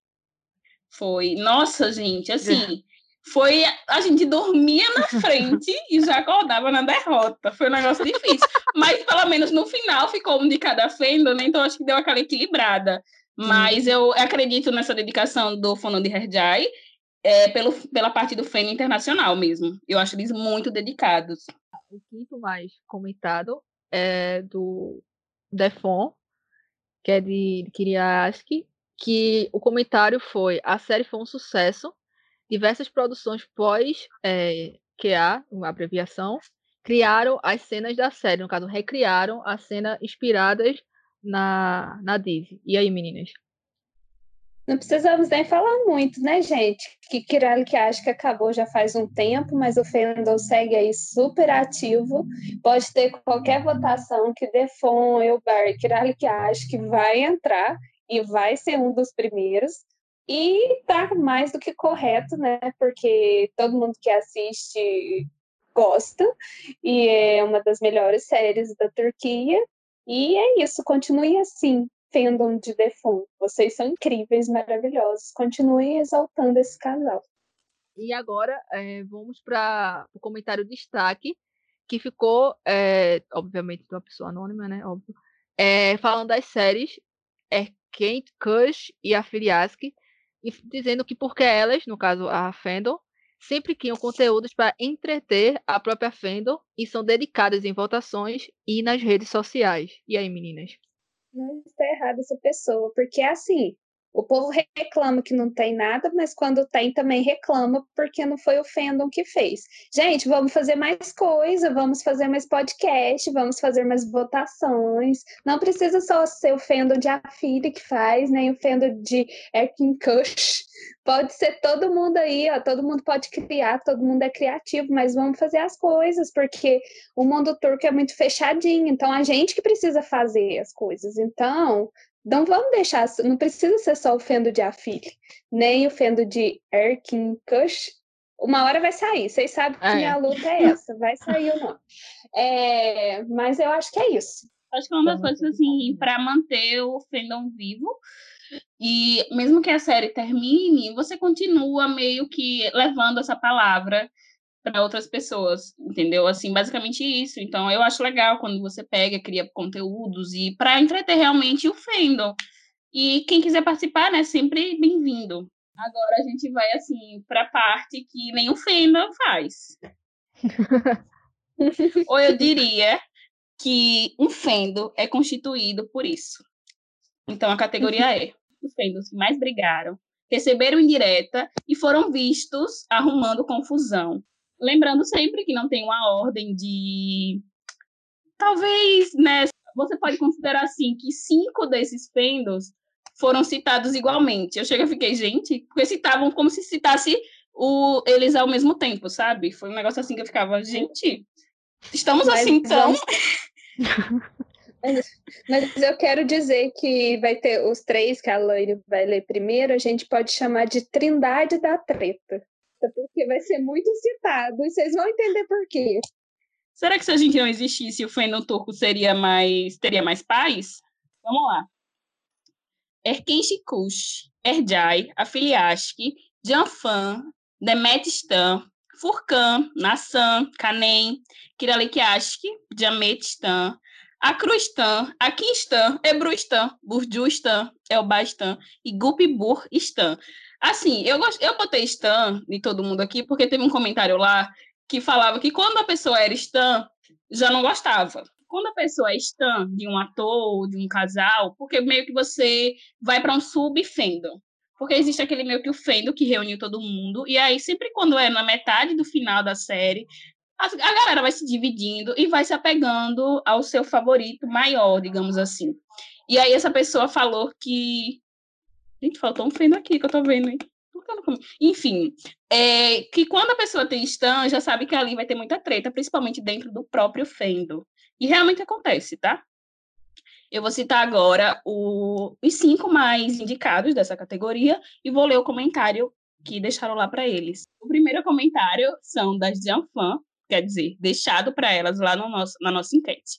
S3: Foi. Nossa, gente, assim foi a gente dormia na frente e já acordava na derrota. Foi um negócio difícil. Mas pelo menos no final ficou um de cada fenda, né? Então acho que deu aquela equilibrada. Mas eu acredito nessa dedicação do Fono de Herjai é, pelo, pela parte do Feno Internacional mesmo. Eu acho eles muito dedicados.
S2: O quinto mais comentado é do Defon, que é de Kiriaski, que o comentário foi: a série foi um sucesso diversas produções pós é, QA, uma abreviação, criaram as cenas da série, no caso, recriaram as cenas inspiradas na, na Disney. E aí, meninas?
S1: Não precisamos nem falar muito, né, gente? Que Kirali que acho que acabou já faz um tempo, mas o Fendel segue aí super ativo. Pode ter qualquer votação que Defon, Elbar, Kirali que acho que vai entrar e vai ser um dos primeiros. E tá mais do que correto, né? Porque todo mundo que assiste gosta, e é uma das melhores séries da Turquia. E é isso, continue assim, fandom de Defon. Vocês são incríveis, maravilhosos. Continuem exaltando esse casal.
S2: E agora é, vamos para o comentário destaque, que ficou, é, obviamente, de uma pessoa anônima, né? Óbvio. É, falando das séries é Kate Kush e a Filiaski, e dizendo que porque elas, no caso a Fandom, sempre criam conteúdos para entreter a própria Fandom e são dedicadas em votações e nas redes sociais. E aí, meninas?
S1: Não está errada essa pessoa, porque é assim, o povo reclama que não tem nada, mas quando tem também reclama porque não foi o fandom que fez. Gente, vamos fazer mais coisa, vamos fazer mais podcast, vamos fazer mais votações. Não precisa só ser o fandom de Afili que faz, nem o fandom de Erkin Kush. Pode ser todo mundo aí, ó, todo mundo pode criar, todo mundo é criativo, mas vamos fazer as coisas, porque o mundo turco é muito fechadinho, então a gente que precisa fazer as coisas. Então, não vamos deixar, não precisa ser só o fendo de Afili, nem o fendo de Erkin Kush. Uma hora vai sair, vocês sabem que é. minha luta é essa, vai sair ou não. É, mas eu acho que é isso.
S3: Acho que é uma das coisas, assim, para manter o fandom vivo, e mesmo que a série termine, você continua meio que levando essa palavra para outras pessoas, entendeu? Assim, basicamente isso. Então, eu acho legal quando você pega, cria conteúdos e para entreter realmente o fandom. E quem quiser participar, né, sempre bem-vindo. Agora a gente vai assim para a parte que nem o fandom faz. Ou eu diria que um fandom é constituído por isso. Então a categoria é os fandoms que mais brigaram, receberam indireta e foram vistos arrumando confusão. Lembrando sempre que não tem uma ordem de. Talvez, né? Você pode considerar assim que cinco desses fendos foram citados igualmente. Eu chego e fiquei, gente, porque citavam como se citasse o, eles ao mesmo tempo, sabe? Foi um negócio assim que eu ficava, gente, estamos Mas assim então.
S1: Mas, mas, eu quero dizer que vai ter os três que a Loire vai ler primeiro, a gente pode chamar de Trindade da Treta porque vai ser muito citado e vocês vão entender por quê.
S3: Será que se a gente não existisse, o fandom turco seria mais teria mais paz? Vamos lá. Erkenci Kush, Erjai, Afiliashki, Janfan, Demetistan, Furkan, Nassan, Kanem, Kiralikiashki, Jametistan, Akrustan, Akinstan, Ebrustan, Burjustan, Elbastan e Gupiburistan. Assim, eu, gost... eu botei Stan de todo mundo aqui porque teve um comentário lá que falava que quando a pessoa era Stan, já não gostava. Quando a pessoa é Stan de um ator, de um casal, porque meio que você vai para um sub-fandom. Porque existe aquele meio que o fandom que reuniu todo mundo, e aí sempre quando é na metade do final da série, a, a galera vai se dividindo e vai se apegando ao seu favorito maior, digamos assim. E aí essa pessoa falou que Gente, faltou um feno aqui que eu tô vendo, hein? Enfim, é, que quando a pessoa tem stand, já sabe que ali vai ter muita treta, principalmente dentro do próprio fendo. E realmente acontece, tá? Eu vou citar agora o, os cinco mais indicados dessa categoria e vou ler o comentário que deixaram lá para eles. O primeiro comentário são das Janfan, quer dizer, deixado para elas lá no nosso, na nossa enquete.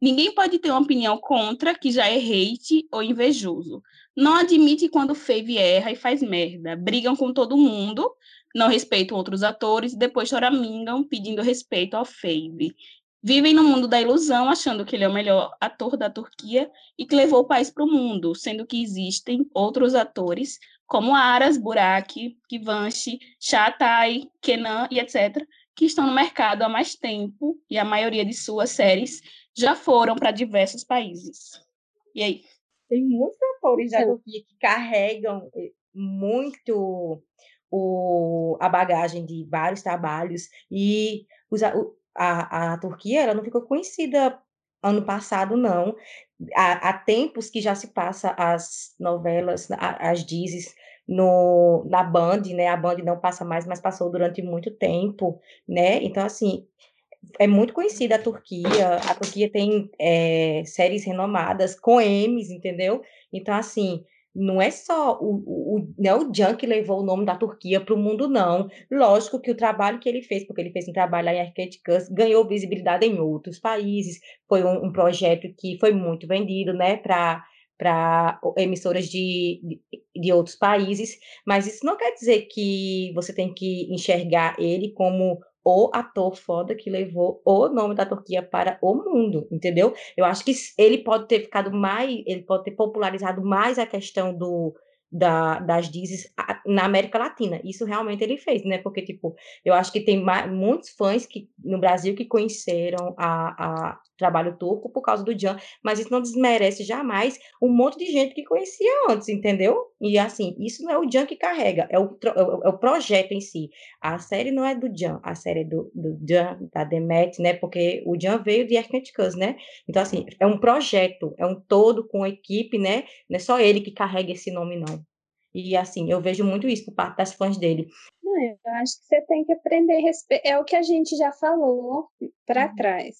S3: Ninguém pode ter uma opinião contra que já é hate ou invejoso. Não admite quando Fave erra e faz merda. Brigam com todo mundo, não respeitam outros atores e depois choramingam pedindo respeito ao Fave. Vivem no mundo da ilusão, achando que ele é o melhor ator da Turquia e que levou o país para o mundo, sendo que existem outros atores como Aras, Burak, Givenchy, Çağatay, Kenan e etc., que estão no mercado há mais tempo e a maioria de suas séries já foram para diversos países. E aí?
S4: Tem muitos atores da Turquia que carregam eh, muito o, a bagagem de vários trabalhos e os, a, a Turquia ela não ficou conhecida ano passado, não. Há, há tempos que já se passa as novelas, as dizes no, na Band, né? A Band não passa mais, mas passou durante muito tempo, né? Então, assim, é muito conhecida a Turquia. A Turquia tem é, séries renomadas com Emmys, entendeu? Então, assim, não é só o, o, não é o Jan que levou o nome da Turquia para o mundo, não. Lógico que o trabalho que ele fez, porque ele fez um trabalho lá em Arqueticus, ganhou visibilidade em outros países, foi um, um projeto que foi muito vendido, né, para para emissoras de, de, de, outros países, mas isso não quer dizer que você tem que enxergar ele como o ator foda que levou o nome da Turquia para o mundo, entendeu? Eu acho que ele pode ter ficado mais, ele pode ter popularizado mais a questão do da, das dizes na América Latina. Isso realmente ele fez, né? Porque, tipo, eu acho que tem mais, muitos fãs que, no Brasil que conheceram a, a trabalho turco por causa do Jan, mas isso não desmerece jamais um monte de gente que conhecia antes, entendeu? E, assim, isso não é o Jan que carrega, é o, é o é projeto em si. A série não é do Jan, a série é do, do Jan, da Demet, né? Porque o Jan veio de Erkentkaz, né? Então, assim, é um projeto, é um todo com equipe, né? Não é só ele que carrega esse nome, não. E assim, eu vejo muito isso por parte das fãs dele.
S1: Não, eu acho que você tem que aprender É o que a gente já falou para uhum. trás.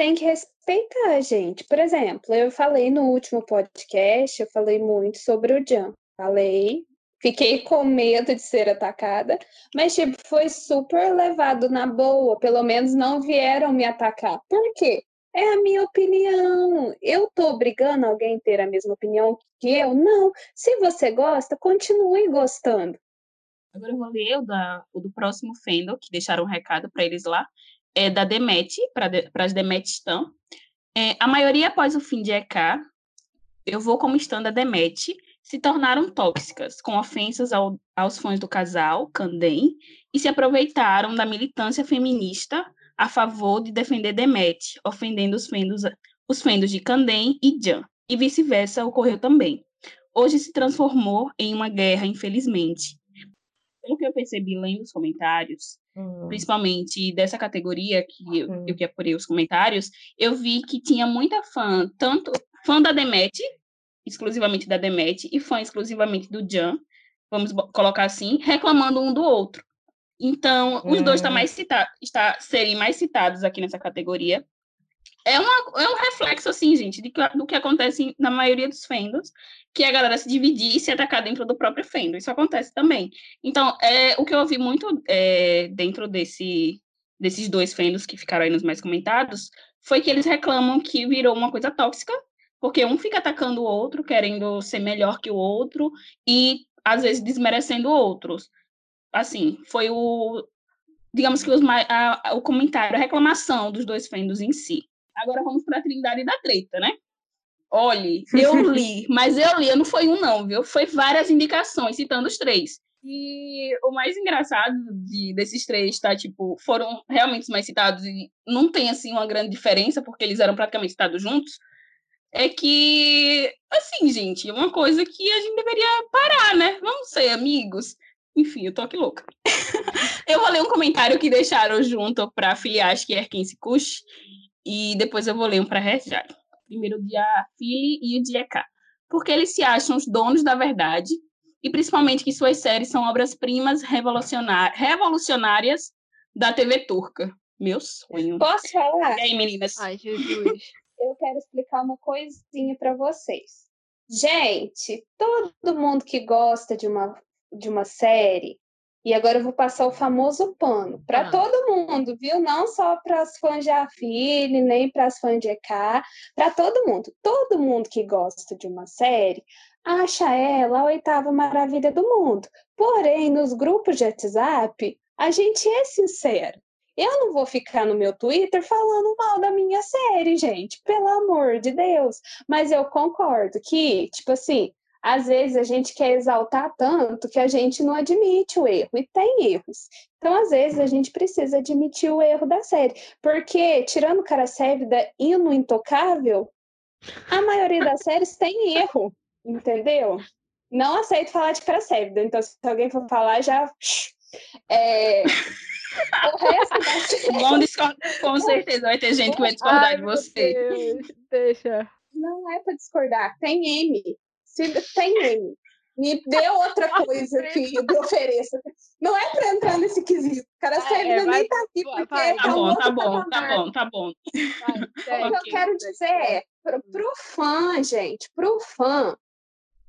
S1: Tem que respeitar a gente. Por exemplo, eu falei no último podcast, eu falei muito sobre o Jan. Falei, fiquei com medo de ser atacada, mas tipo, foi super levado na boa, pelo menos não vieram me atacar. Por quê? É a minha opinião. Eu tô obrigando alguém a ter a mesma opinião que eu? Não. Se você gosta, continue gostando.
S3: Agora eu vou ler o, da, o do próximo Fendel, que deixaram um recado para eles lá. É da Demet, para de, as Demet estão. É, a maioria após o fim de EK, eu vou como estando a Demet, se tornaram tóxicas, com ofensas ao, aos fãs do casal, Candem, e se aproveitaram da militância feminista a favor de defender Demet, ofendendo os fendos, os fendos de Candem e Jan, e vice-versa ocorreu também. Hoje se transformou em uma guerra, infelizmente. Pelo que eu percebi lendo os comentários, hum. principalmente dessa categoria que eu, eu que apurei os comentários, eu vi que tinha muita fã, tanto fã da Demet, exclusivamente da Demet, e fã exclusivamente do Jan, vamos colocar assim, reclamando um do outro. Então, os dois tá hum. mais cita está, serem mais citados aqui nessa categoria. É, uma, é um reflexo, assim, gente, de, do que acontece na maioria dos fandoms, que a galera se dividir e se atacar dentro do próprio fandom. Isso acontece também. Então, é, o que eu ouvi muito é, dentro desse, desses dois fandoms que ficaram aí nos mais comentados foi que eles reclamam que virou uma coisa tóxica, porque um fica atacando o outro, querendo ser melhor que o outro, e às vezes desmerecendo outros assim, foi o, digamos que os, a, o comentário, a reclamação dos dois fendos em si. Agora vamos para a Trindade da Treta, né? Olhe, eu li, mas eu li, não foi um não, viu? Foi várias indicações, citando os três. E o mais engraçado de, desses três, tá? Tipo, foram realmente os mais citados e não tem, assim, uma grande diferença, porque eles eram praticamente citados juntos. É que, assim, gente, uma coisa que a gente deveria parar, né? Vamos ser amigos. Enfim, eu tô aqui louca. eu vou ler um comentário que deixaram junto para filiais que é Erkense Kush e depois eu vou ler um para Rejar. Primeiro o dia Fili e o dia K. Porque eles se acham os donos da verdade e principalmente que suas séries são obras-primas revolucionárias da TV turca. Meu sonho.
S1: Posso falar?
S3: E aí, meninas?
S2: Ai, Jesus.
S1: eu quero explicar uma coisinha para vocês. Gente, todo mundo que gosta de uma de uma série, e agora eu vou passar o famoso pano para ah. todo mundo, viu? Não só para as fãs de Afine, nem para as fãs de EK, para todo mundo. Todo mundo que gosta de uma série acha ela a oitava maravilha do mundo. Porém, nos grupos de WhatsApp, a gente é sincero. Eu não vou ficar no meu Twitter falando mal da minha série, gente, pelo amor de Deus. Mas eu concordo que, tipo assim, às vezes a gente quer exaltar tanto que a gente não admite o erro, e tem erros. Então, às vezes, a gente precisa admitir o erro da série. Porque, tirando o cara Sérvida e no Intocável, a maioria das séries tem erro, entendeu? Não aceito falar de cara Sérvida, então se alguém for falar, já. É...
S3: O resto da série... Com certeza vai ter gente que vai discordar Ai, de você.
S2: Deus, deixa.
S1: Não é para discordar, tem M. Se tem M, me dê outra coisa que eu ofereça. Não é para entrar nesse quesito. O cara sério é, nem tá aqui porque
S3: vai, tá, bom, tá, bom, tá bom, tá bom,
S1: Vai, o que eu quero dizer é, pro, pro fã, gente, pro fã,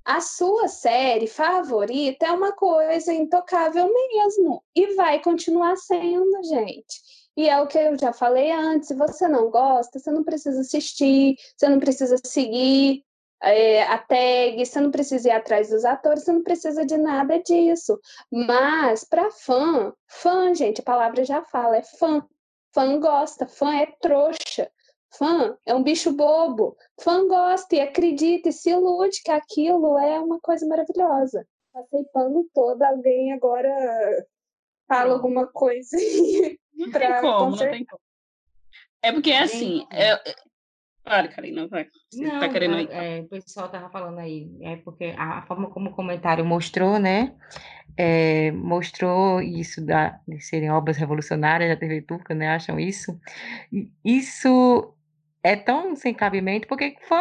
S1: a sua série favorita é uma coisa intocável mesmo. E vai continuar sendo, gente. E é o que eu já falei antes: se você não gosta, você não precisa assistir, você não precisa seguir é, a tag, você não precisa ir atrás dos atores, você não precisa de nada disso. Mas, para fã, fã, gente, a palavra já fala, é fã. Fã gosta, fã é trouxa. Fã é um bicho bobo. Fã gosta e acredita e se ilude que aquilo é uma coisa maravilhosa. Passei pano todo, alguém agora fala alguma coisa.
S3: Não tem como, não tem como. É porque assim, é, Claro, Karina, vai. Você tá não, tá querendo ir.
S4: É, o pessoal tava falando aí, é porque a forma como o comentário mostrou, né? É, mostrou isso da, de serem obras revolucionárias da TV turca, né? Acham isso? Isso é tão sem cabimento, porque fã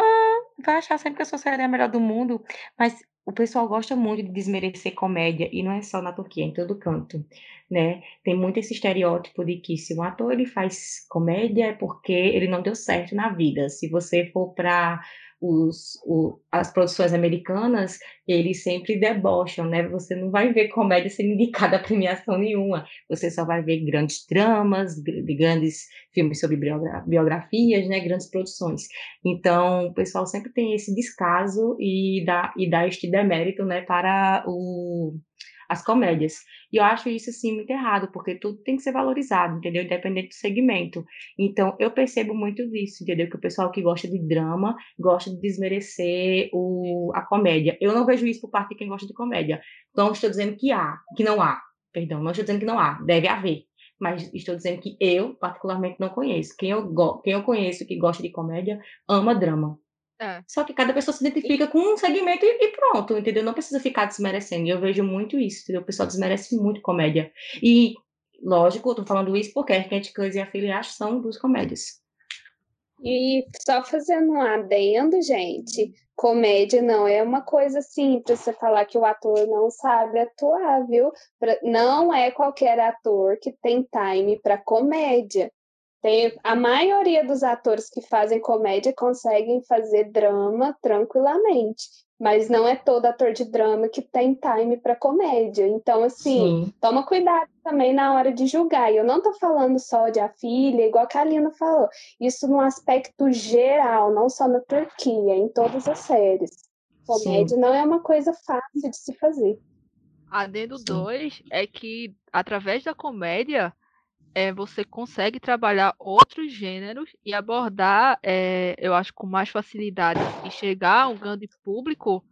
S4: vai achar sempre que a série é a melhor do mundo, mas o pessoal gosta muito de desmerecer comédia, e não é só na Turquia, é em todo canto, né? Tem muito esse estereótipo de que se um ator ele faz comédia é porque ele não deu certo na vida. Se você for para os, o, as produções americanas, eles sempre debocham, né? Você não vai ver comédia sendo indicada a premiação nenhuma. Você só vai ver grandes dramas, grandes filmes sobre biografias, né? Grandes produções. Então, o pessoal sempre tem esse descaso e dá, e dá este demérito, né? Para o as comédias. E eu acho isso, assim, muito errado, porque tudo tem que ser valorizado, entendeu? Independente do segmento. Então, eu percebo muito disso, entendeu? Que o pessoal que gosta de drama gosta de desmerecer o, a comédia. Eu não vejo isso por parte de quem gosta de comédia. Não estou dizendo que há, que não há. Perdão, não estou dizendo que não há. Deve haver. Mas estou dizendo que eu, particularmente, não conheço. Quem eu, quem eu conheço que gosta de comédia ama drama. É. Só que cada pessoa se identifica com um segmento e, e, pronto, entendeu? Não precisa ficar desmerecendo. E eu vejo muito isso, entendeu? O pessoal desmerece muito comédia. E, lógico, eu tô falando isso porque a Kent Cus e a Filiash são duas comédias.
S1: E só fazendo um adendo, gente, comédia não é uma coisa assim para você falar que o ator não sabe atuar, viu? Pra, não é qualquer ator que tem time para comédia. Tem, a maioria dos atores que fazem comédia conseguem fazer drama tranquilamente, mas não é todo ator de drama que tem time para comédia. Então, assim, Sim. toma cuidado também na hora de julgar. E eu não tô falando só de A Filha, igual a Kalina falou. Isso no aspecto geral, não só na Turquia, em todas as séries. Comédia Sim. não é uma coisa fácil de se fazer.
S2: A dedo 2 é que, através da comédia, é, você consegue trabalhar outros gêneros e abordar, é, eu acho, com mais facilidade e chegar a um grande público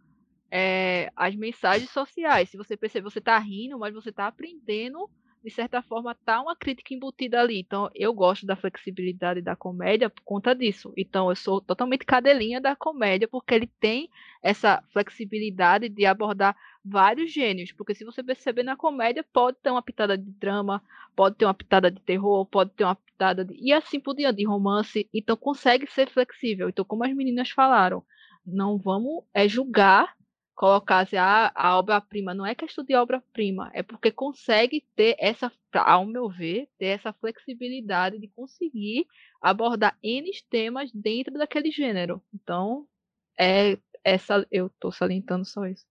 S2: é, as mensagens sociais. Se você perceber, você está rindo, mas você está aprendendo, de certa forma, tá uma crítica embutida ali. Então, eu gosto da flexibilidade da comédia por conta disso. Então, eu sou totalmente cadelinha da comédia, porque ele tem essa flexibilidade de abordar vários gênios, porque se você perceber na comédia, pode ter uma pitada de drama, pode ter uma pitada de terror, pode ter uma pitada de. e assim por diante, de romance. Então consegue ser flexível. Então, como as meninas falaram, não vamos é julgar, colocar assim, ah, a obra-prima. Não é questão de obra-prima, é porque consegue ter essa, ao meu ver, ter essa flexibilidade de conseguir abordar N temas dentro daquele gênero. Então, é essa eu estou salientando só isso.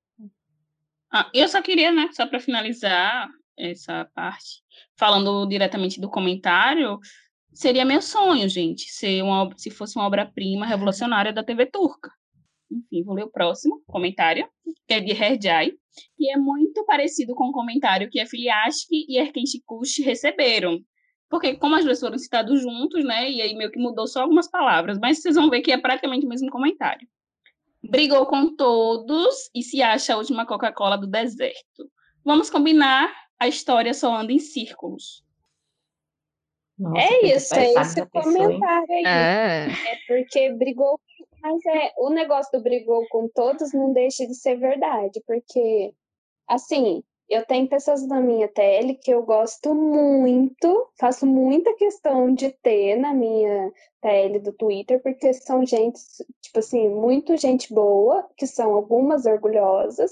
S3: Ah, eu só queria, né, só para finalizar essa parte, falando diretamente do comentário, seria meu sonho, gente, ser uma, se fosse uma obra-prima revolucionária da TV turca. Enfim, vou ler o próximo comentário, que é de Herjai, e é muito parecido com o comentário que a Filiashki e Erkenshikush receberam. Porque como as duas foram citadas juntos, né, e aí meio que mudou só algumas palavras, mas vocês vão ver que é praticamente o mesmo comentário brigou com todos e se acha a última Coca-Cola do deserto. Vamos combinar, a história só anda em círculos.
S1: Nossa, é isso, é esse comentário aí. É. é porque brigou, mas é o negócio do brigou com todos não deixa de ser verdade, porque assim, eu tenho pessoas na minha TL que eu gosto muito, faço muita questão de ter na minha TL do Twitter, porque são gente, tipo assim, muito gente boa, que são algumas orgulhosas,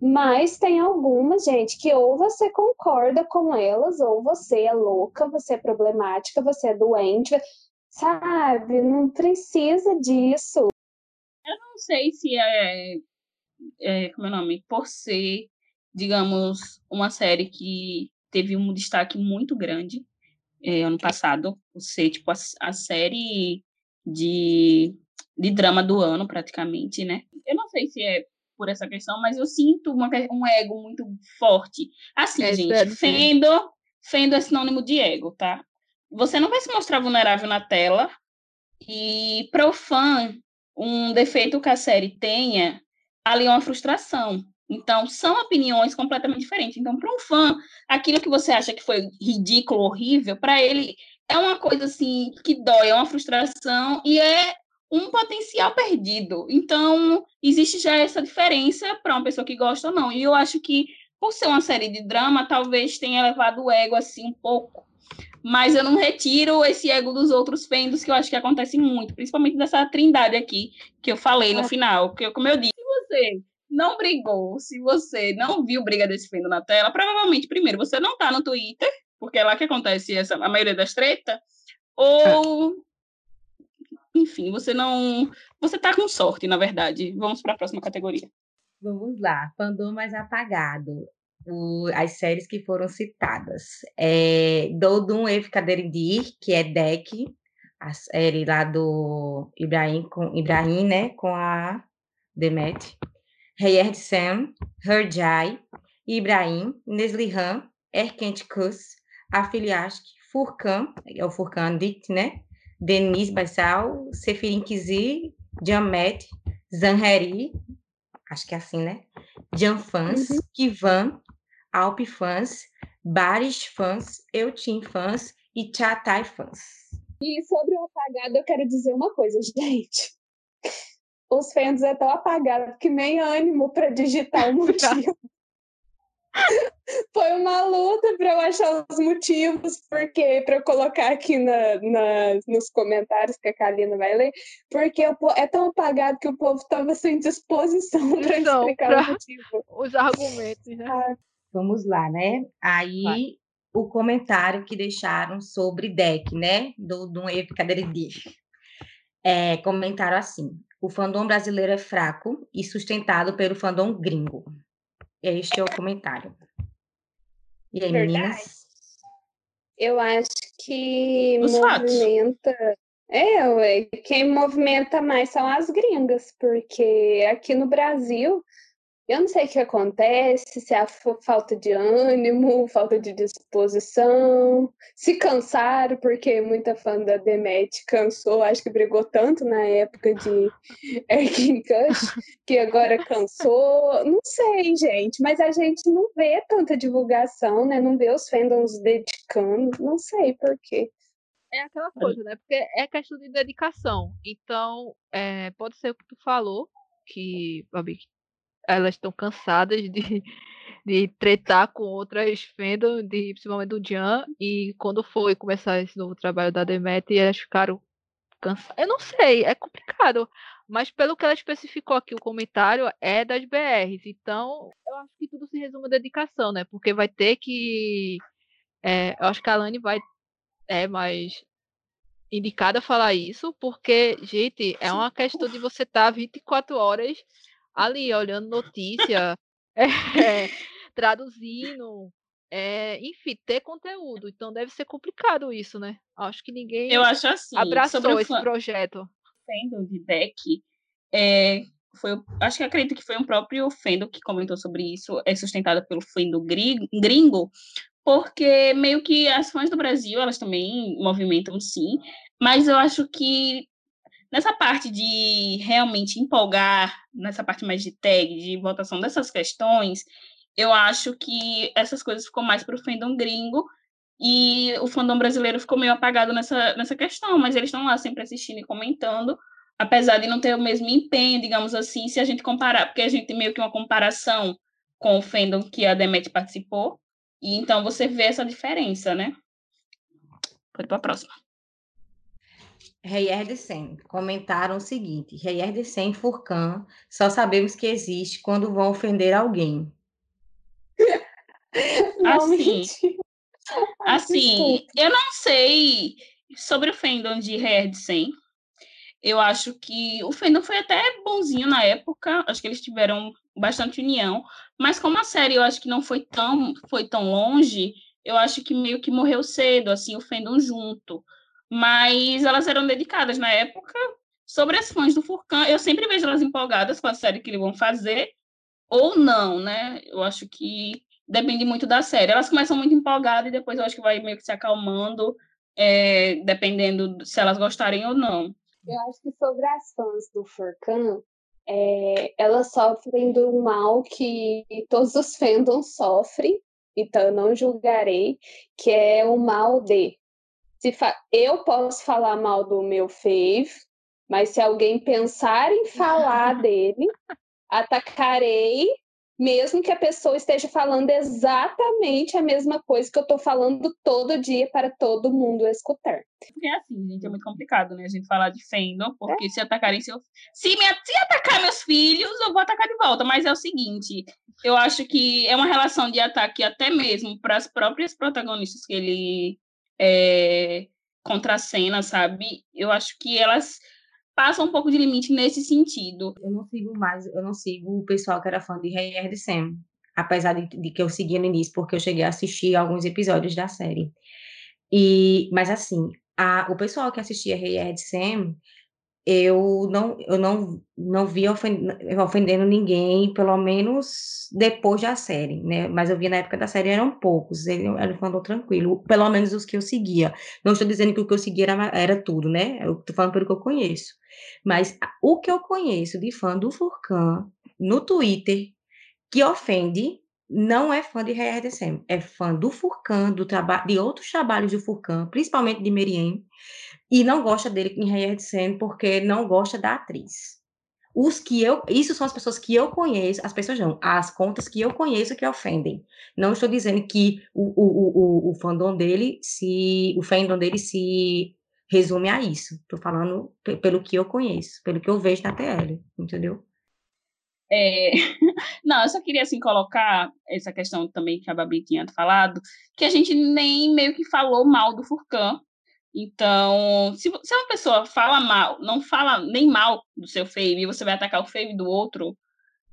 S1: mas tem algumas, gente, que ou você concorda com elas, ou você é louca, você é problemática, você é doente, sabe? Não precisa disso.
S3: Eu não sei se é é, como é o nome? Por ser, digamos, uma série que teve um destaque muito grande é, ano passado, por ser, tipo, a, a série de, de drama do ano, praticamente, né? Eu não sei se é por essa questão, mas eu sinto uma, um ego muito forte. Assim, é, gente, Fendo, Fendo é sinônimo de ego, tá? Você não vai se mostrar vulnerável na tela, e para o fã, um defeito que a série tenha, ali é uma frustração. Então, são opiniões completamente diferentes. Então, para um fã, aquilo que você acha que foi ridículo, horrível, para ele é uma coisa assim que dói, é uma frustração e é um potencial perdido. Então, existe já essa diferença para uma pessoa que gosta ou não. E eu acho que, por ser uma série de drama, talvez tenha levado o ego assim um pouco mas eu não retiro esse ego dos outros fendos que eu acho que acontece muito, principalmente dessa trindade aqui que eu falei no ah. final, porque como eu disse, se você não brigou, se você não viu briga desse fendo na tela, provavelmente primeiro você não tá no Twitter, porque é lá que acontece essa a maioria das tretas, ou enfim, você não, você tá com sorte, na verdade. Vamos para a próxima categoria.
S4: Vamos lá, fandom mais apagado o, as séries que foram citadas. É, Dodum que é Deck, a série lá do Ibrahim, com, Ibrahim né, com a Demet. Heyerd Sam, Herjai, Ibrahim, Neslihan, Erkent Kus, Afiliashk, Furkan, é o Furkan Dict, né? Denise Bassal, Sefirin Kizi, Jamet, Zanheri, acho que é assim, né? Janfans, uhum. Kivan, Alp fãs, Bares fãs, Eutim fãs e Chatai fãs.
S1: E sobre o apagado, eu quero dizer uma coisa, gente. Os fãs é tão apagado que nem ânimo para digitar o motivo. Foi uma luta para eu achar os motivos, porque para eu colocar aqui na, na, nos comentários que a Kalina vai ler, porque é tão apagado que o povo estava sem disposição para explicar pra... o motivo.
S2: Os argumentos, né? Ah,
S4: Vamos lá, né? Aí Vai. o comentário que deixaram sobre deck, né? Do, do. É, comentaram assim: o fandom brasileiro é fraco e sustentado pelo fandom gringo. Este é o comentário. E aí, Verdade. meninas?
S1: Eu acho que Os movimenta. Fatos. É, quem movimenta mais são as gringas, porque aqui no Brasil eu não sei o que acontece, se é a falta de ânimo, falta de disposição, se cansaram, porque muita fã da Demet cansou, acho que brigou tanto na época de Erkin Kush, que agora cansou. Não sei, gente, mas a gente não vê tanta divulgação, né? Não vê os fandoms dedicando, não sei por quê.
S2: É aquela coisa, né? Porque é questão de dedicação. Então, é, pode ser o que tu falou, que, Babi, elas estão cansadas de, de tretar com outras fandom, de, principalmente do Jan, e quando foi começar esse novo trabalho da Demet, elas ficaram cansadas. Eu não sei, é complicado. Mas pelo que ela especificou aqui, o comentário é das BRs. Então, eu acho que tudo se resume à dedicação, né? Porque vai ter que. É, eu acho que a Lani vai. É mais indicada a falar isso, porque, gente, é uma questão de você estar tá 24 horas ali olhando notícia, é, traduzindo, é, enfim, ter conteúdo. Então deve ser complicado isso, né? Acho que ninguém
S3: Eu acho assim,
S2: abraçou esse fã... projeto.
S3: Fendo de deck, é, foi, acho que acredito que foi um próprio Fendo que comentou sobre isso, é sustentado pelo Fendo gringo, porque meio que as fãs do Brasil, elas também movimentam sim, mas eu acho que Nessa parte de realmente empolgar, nessa parte mais de tag, de votação dessas questões, eu acho que essas coisas ficou mais para o fandom gringo e o fandom brasileiro ficou meio apagado nessa, nessa questão, mas eles estão lá sempre assistindo e comentando, apesar de não ter o mesmo empenho, digamos assim, se a gente comparar, porque a gente tem meio que uma comparação com o fandom que a Demet participou, e então você vê essa diferença, né? Pode para a próxima.
S4: Reyer de Sen comentaram o seguinte: Reyer de Sen e Furcan só sabemos que existe quando vão ofender alguém.
S3: assim, assim eu não sei sobre o fandom de Reyer de Sen. Eu acho que o fandom foi até bonzinho na época, acho que eles tiveram bastante união, mas como a série eu acho que não foi tão, foi tão longe, eu acho que meio que morreu cedo, assim, o fandom junto. Mas elas eram dedicadas na época. Sobre as fãs do Furcan, eu sempre vejo elas empolgadas com a série que eles vão fazer, ou não, né? Eu acho que depende muito da série. Elas começam muito empolgadas e depois eu acho que vai meio que se acalmando, é, dependendo se elas gostarem ou não.
S1: Eu acho que sobre as fãs do Furcan, é, elas sofrem do mal que todos os fandoms sofrem, então eu não julgarei, que é o mal de. Se fa... Eu posso falar mal do meu fave, mas se alguém pensar em falar dele, atacarei mesmo que a pessoa esteja falando exatamente a mesma coisa que eu estou falando todo dia para todo mundo escutar.
S3: Porque é assim, gente, é muito complicado, né? A gente falar de fandom, porque é. se atacarem seus. Se, me... se atacar meus filhos, eu vou atacar de volta. Mas é o seguinte, eu acho que é uma relação de ataque até mesmo para as próprias protagonistas que ele é... contracena, sabe? Eu acho que elas passa um pouco de limite nesse sentido.
S4: Eu não sigo mais, eu não sigo o pessoal que era fã de Rei de Sam, apesar de, de, que eu seguia no início, porque eu cheguei a assistir alguns episódios da série. E, mas assim, a, o pessoal que assistia Rei de Sam eu não, eu não, não vi ofendendo, ninguém, pelo menos depois da série, né? Mas eu vi na época da série eram poucos, ele, ele falou tranquilo, pelo menos os que eu seguia. Não estou dizendo que o que eu seguia era, era tudo, né? Eu estou falando pelo que eu conheço. Mas o que eu conheço de fã do Furcan no Twitter que ofende não é fã de RDCM, é fã do Furcan, do trabalho de outros trabalhos do Furcan, principalmente de Meriem, e não gosta dele em Sen porque não gosta da atriz. Os que eu, isso são as pessoas que eu conheço, as pessoas não, as contas que eu conheço que ofendem. Não estou dizendo que o, o, o, o fandom dele se, o fandom dele se resume a isso. Estou falando pelo que eu conheço, pelo que eu vejo na TL, entendeu?
S3: É... Não, eu só queria assim colocar essa questão também que a Babi tinha falado, que a gente nem meio que falou mal do Furcan, então, se, se uma pessoa fala mal, não fala nem mal do seu fave, e você vai atacar o fave do outro,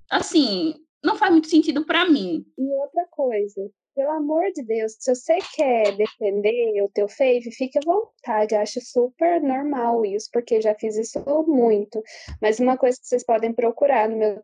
S3: assim, não faz muito sentido para mim.
S1: E outra coisa, pelo amor de Deus, se você quer defender o teu fave, fique à vontade. Eu acho super normal isso, porque já fiz isso muito. Mas uma coisa que vocês podem procurar no meu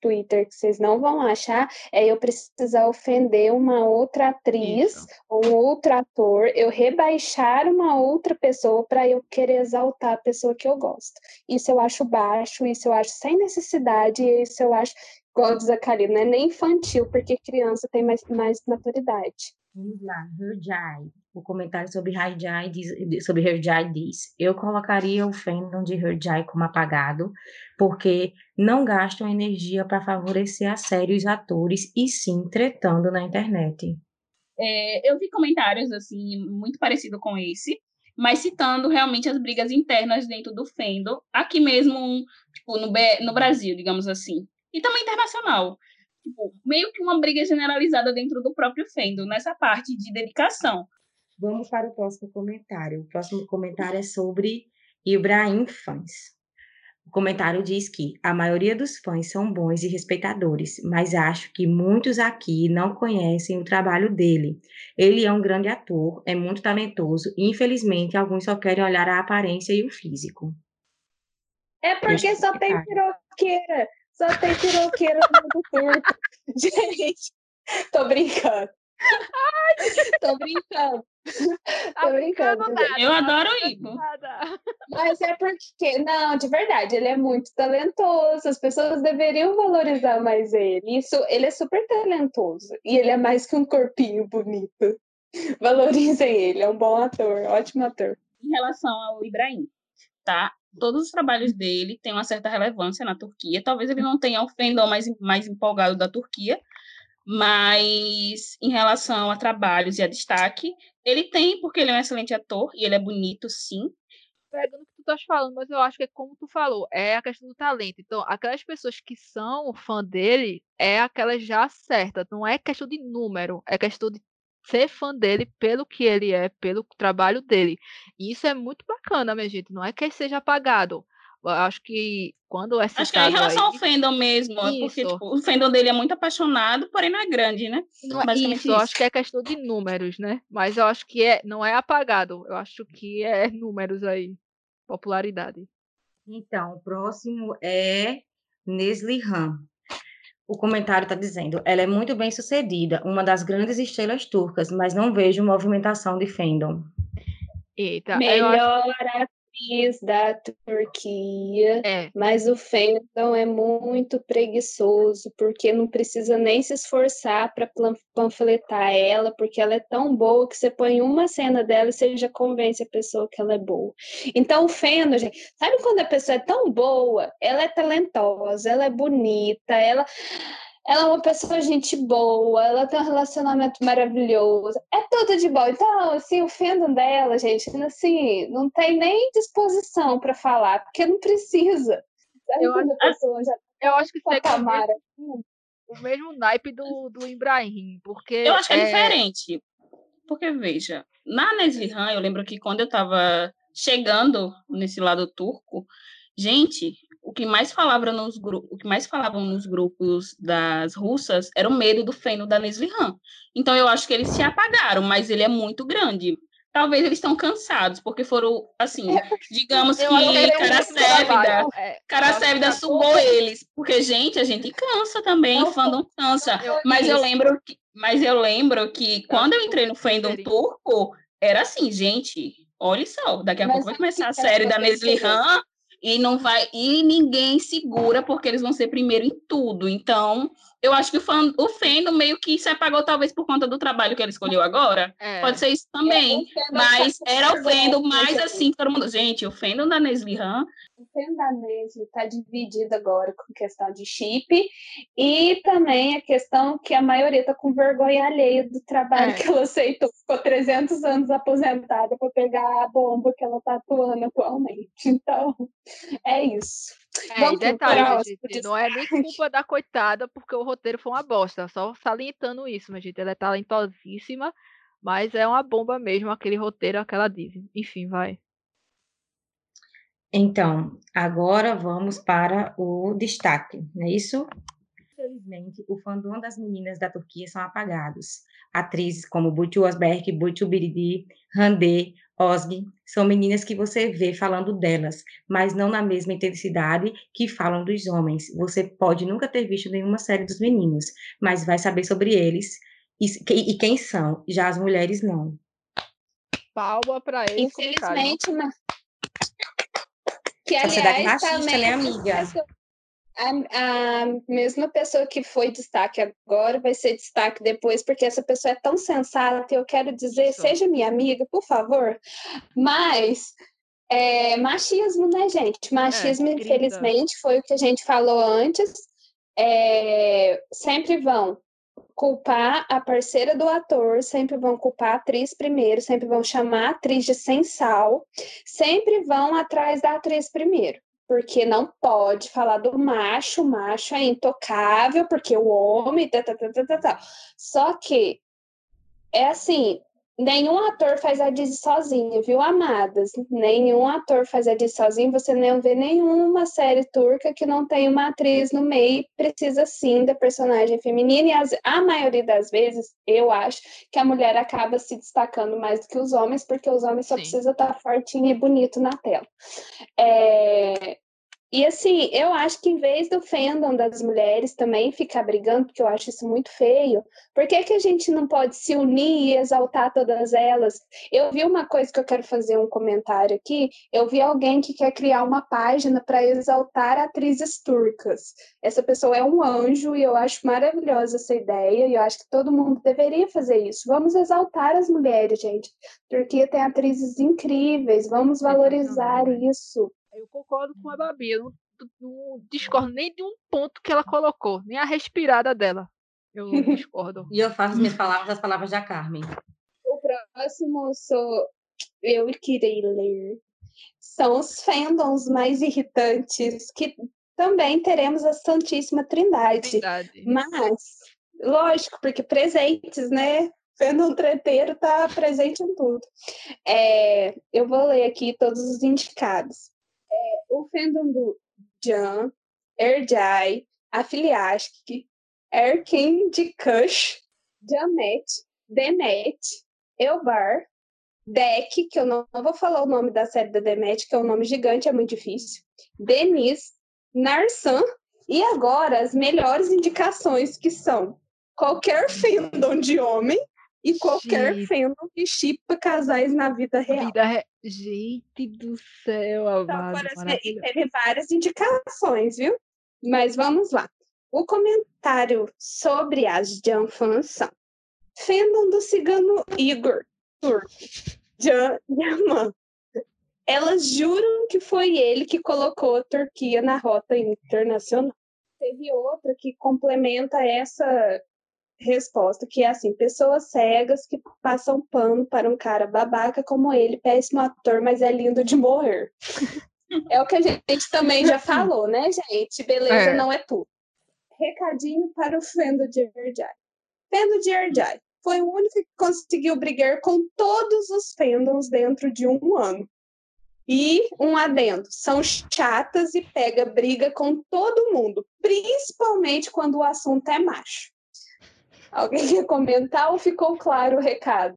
S1: Twitter, que vocês não vão achar, é eu precisar ofender uma outra atriz isso. ou um outro ator, eu rebaixar uma outra pessoa para eu querer exaltar a pessoa que eu gosto. Isso eu acho baixo, isso eu acho sem necessidade, isso eu acho igual diz a Karina, não é nem infantil, porque criança tem mais, mais maturidade.
S4: Vamos lá, Herjai. O comentário sobre Herjai diz, sobre Herjai diz: Eu colocaria o fandom de Herjai como apagado, porque não gastam energia para favorecer a série os atores e sim tretando na internet.
S3: É, eu vi comentários assim muito parecido com esse, mas citando realmente as brigas internas dentro do fandom, aqui mesmo, tipo, no, no Brasil, digamos assim e também internacional. Tipo, meio que uma briga generalizada dentro do próprio Fendo, nessa parte de dedicação.
S4: Vamos para o próximo comentário. O próximo comentário é sobre Ibrahim Fãs. O comentário diz que a maioria dos fãs são bons e respeitadores, mas acho que muitos aqui não conhecem o trabalho dele. Ele é um grande ator, é muito talentoso e, infelizmente, alguns só querem olhar a aparência e o físico.
S1: É porque só tem piroqueira. Só tem piroqueira no mundo turco. Gente, tô brincando. tô brincando.
S3: Tá tô brincando. Eu adoro o Ivo.
S1: Mas é porque, não, de verdade, ele é muito talentoso. As pessoas deveriam valorizar mais ele. Isso, ele é super talentoso. E ele é mais que um corpinho bonito. Valorizem ele, é um bom ator, ótimo ator.
S3: Em relação ao Ibrahim, tá? Todos os trabalhos dele têm uma certa relevância na Turquia. Talvez ele não tenha o fandom mais, mais empolgado da Turquia, mas em relação a trabalhos e a destaque, ele tem, porque ele é um excelente ator e ele é bonito, sim.
S2: Pegando o que tu estás falando, mas eu acho que é como tu falou, é a questão do talento. Então, aquelas pessoas que são fã dele, é aquelas já certas. Não é questão de número, é questão de ser fã dele pelo que ele é, pelo trabalho dele. E isso é muito bacana, minha gente. Não é que ele seja apagado. Eu acho que quando é
S3: Acho que é em relação
S2: aí...
S3: ao fandom mesmo, isso. porque tipo, o fandom dele é muito apaixonado, porém não é grande, né?
S2: Não é isso, isso, eu acho que é questão de números, né? Mas eu acho que é, não é apagado, eu acho que é números aí, popularidade.
S4: Então, o próximo é Nesli Han. O comentário está dizendo: ela é muito bem sucedida, uma das grandes estrelas turcas, mas não vejo movimentação de fandom.
S1: Eita, Melhor acho país da Turquia, é. mas o fandom é muito preguiçoso, porque não precisa nem se esforçar para panfletar ela, porque ela é tão boa que você põe uma cena dela e você já convence a pessoa que ela é boa. Então, o fandom, gente, sabe quando a pessoa é tão boa, ela é talentosa, ela é bonita, ela ela é uma pessoa gente boa, ela tem um relacionamento maravilhoso, é tudo de bom. Então, assim, o fandom dela, gente, assim, não tem nem disposição para falar, porque não precisa.
S2: eu, acho, pessoa já eu acho que você Tamara. O, o mesmo naipe do, do Ibrahim, porque...
S3: Eu acho que é, é diferente, porque, veja, na Neslihan, eu lembro que quando eu estava chegando nesse lado turco, gente, o que mais falava nos grupos, o que mais falavam nos grupos das russas era o medo do feno da Neslihan. Então eu acho que eles se apagaram, mas ele é muito grande. Talvez eles estão cansados, porque foram, assim, é, digamos eu que Caracébida, é, Caracébida sugou eles. Porque, gente, a gente cansa também, o fandom cansa. mas eu lembro que, mas eu lembro que quando eu entrei no fandom turco, era assim, gente, olha só, daqui a mas pouco vai começar a série da Neslihan, e não vai e ninguém segura porque eles vão ser primeiro em tudo. Então, eu acho que o, fã, o fandom meio que se apagou talvez por conta do trabalho que ele escolheu agora. É. Pode ser isso também. É, mas era o fandom mais assim, todo mundo, gente, o fandom da Nesli Han
S1: o Pendanese está dividido agora com questão de chip e também a questão que a maioria está com vergonha alheia do trabalho é. que ela aceitou. Ficou 300 anos aposentada para pegar a bomba que ela está atuando atualmente. Então, é isso.
S2: É, Vamos detalhe, gente, não é nem culpa da coitada, porque o roteiro foi uma bosta. Só salientando isso, mas gente, ela é talentosíssima, mas é uma bomba mesmo aquele roteiro, aquela Disney. Enfim, vai.
S4: Então, agora vamos para o destaque, não é isso? Infelizmente, o fandom das meninas da Turquia são apagados. Atrizes como Butu Osberg, Butu Biridi, Hande, Ozgi, são meninas que você vê falando delas, mas não na mesma intensidade que falam dos homens. Você pode nunca ter visto nenhuma série dos meninos, mas vai saber sobre eles e, e quem são. Já as mulheres não.
S2: Palma para eles.
S1: Infelizmente, mas que, aliás, machista, também, né, amiga? A, a, mesma pessoa que foi destaque agora vai ser destaque depois, porque essa pessoa é tão sensata, eu quero dizer, seja minha amiga, por favor. Mas é, machismo, né, gente? Machismo, é, infelizmente, foi o que a gente falou antes. É, sempre vão culpar a parceira do ator, sempre vão culpar a atriz primeiro, sempre vão chamar a atriz de sem sal, sempre vão atrás da atriz primeiro. Porque não pode falar do macho, o macho é intocável, porque o homem. Tá, tá, tá, tá, tá, tá. Só que é assim, Nenhum ator faz a Disney sozinho, viu, amadas? Nenhum ator faz a Disney sozinho. Você não vê nenhuma série turca que não tem uma atriz no meio. Precisa sim da personagem feminina. E as, a maioria das vezes, eu acho que a mulher acaba se destacando mais do que os homens, porque os homens só sim. precisam estar fortinho e bonito na tela. É, e assim, eu acho que em vez do fandom das mulheres também ficar brigando, porque eu acho isso muito feio, por que, que a gente não pode se unir e exaltar todas elas? Eu vi uma coisa que eu quero fazer um comentário aqui. Eu vi alguém que quer criar uma página para exaltar atrizes turcas. Essa pessoa é um anjo e eu acho maravilhosa essa ideia, e eu acho que todo mundo deveria fazer isso. Vamos exaltar as mulheres, gente. Turquia tem atrizes incríveis, vamos valorizar isso.
S2: Eu concordo com a Babi. Eu não, não discordo nem de um ponto que ela colocou, nem a respirada dela. Eu discordo.
S4: e eu faço minhas palavras as palavras da Carmen.
S1: O próximo sou eu que irei ler. São os fandoms mais irritantes, que também teremos a Santíssima Trindade. Trindade. Mas, lógico, porque presentes, né? Fandom treteiro tá presente em tudo. É, eu vou ler aqui todos os indicados. É, o fandom do Jan, Erjai, Afiliask, Erkin de Kush, Jamet, Demet, Elbar, Deck, que eu não, não, vou falar o nome da série da Demet, que é um nome gigante, é muito difícil. Denis, Narsan, e agora as melhores indicações que são qualquer fandom de homem e qualquer Gente. fandom que chipa casais na vida real. Vida re...
S2: Gente do céu, então, amado. Então,
S1: teve várias indicações, viu? Mas vamos lá. O comentário sobre as Janfans são fandom do cigano Igor, turco, Jan Yaman. Elas juram que foi ele que colocou a Turquia na rota internacional. Teve outra que complementa essa resposta, que é assim: pessoas cegas que passam pano para um cara babaca como ele, péssimo ator, mas é lindo de morrer. é o que a gente também já falou, né, gente? Beleza é. não é tudo. Recadinho para o Fendo de Erjai. Fendo de Erjai foi o único que conseguiu brigar com todos os fandoms dentro de um ano. E um adendo, são chatas e pega briga com todo mundo, principalmente quando o assunto é macho. Alguém quer comentar ou ficou claro o recado?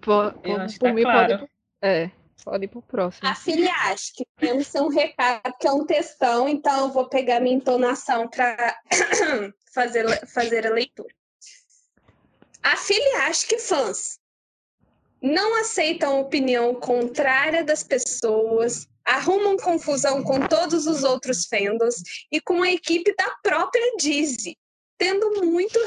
S2: Por, por, por tá mim, claro. pode, é, pode ir pro próximo.
S1: A filha acha que temos um recado que é um textão, então eu vou pegar minha entonação para fazer, fazer a leitura. A filha acha que fãs não aceitam a opinião contrária das pessoas, arrumam confusão com todos os outros fandoms e com a equipe da própria Disney tendo muito,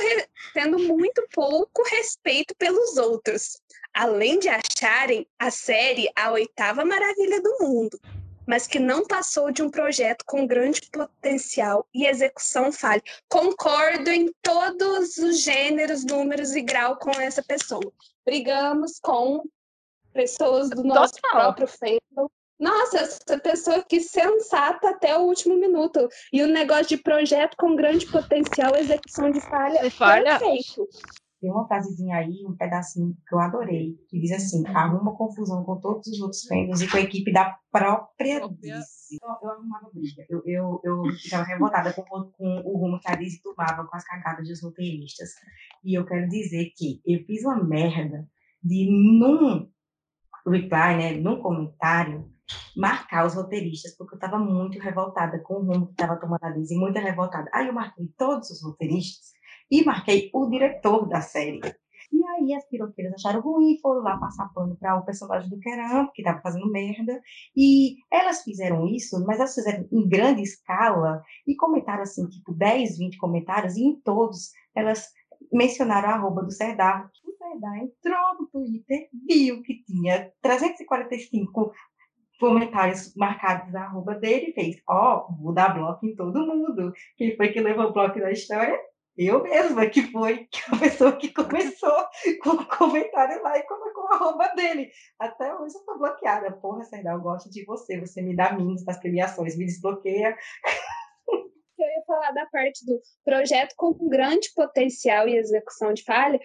S1: tendo muito pouco respeito pelos outros, além de acharem a série a oitava maravilha do mundo, mas que não passou de um projeto com grande potencial e execução falha. Concordo em todos os gêneros, números e grau com essa pessoa. Brigamos com pessoas do nosso Total. próprio fandom nossa, essa pessoa que sensata até o último minuto. E o negócio de projeto com grande potencial, execução de falha, falha. perfeito.
S4: Tem uma frasezinha aí, um pedacinho que eu adorei, que diz assim: arruma confusão com todos os outros fendos e com a equipe da própria Disney. Eu, eu arrumava briga. Eu, eu, eu ficava revoltada com, com o rumo que a Disney tomava com as cagadas dos roteiristas. E eu quero dizer que eu fiz uma merda de num reply, né, num comentário, marcar os roteiristas, porque eu estava muito revoltada com o rumo que estava tomando a Liz, e muito revoltada. Aí eu marquei todos os roteiristas e marquei o diretor da série. E aí as piroqueiras acharam ruim, foram lá passar pano para o personagem do Keram, que estava fazendo merda. E elas fizeram isso, mas elas fizeram em grande escala e comentaram assim, tipo 10, 20 comentários, e em todos elas mencionaram a arroba do Serdar. O Serdar entrou no Twitter, viu que tinha 345 comentários marcados na arroba dele fez, ó, oh, vou dar bloco em todo mundo. Quem foi que levou o bloco na história? Eu mesma, que foi a pessoa que começou com o comentário lá e colocou a arroba dele. Até hoje eu tô bloqueada. Porra, Serdar, eu gosto de você. Você me dá mimos nas premiações, me desbloqueia.
S1: Eu ia falar da parte do projeto com grande potencial e execução de falha.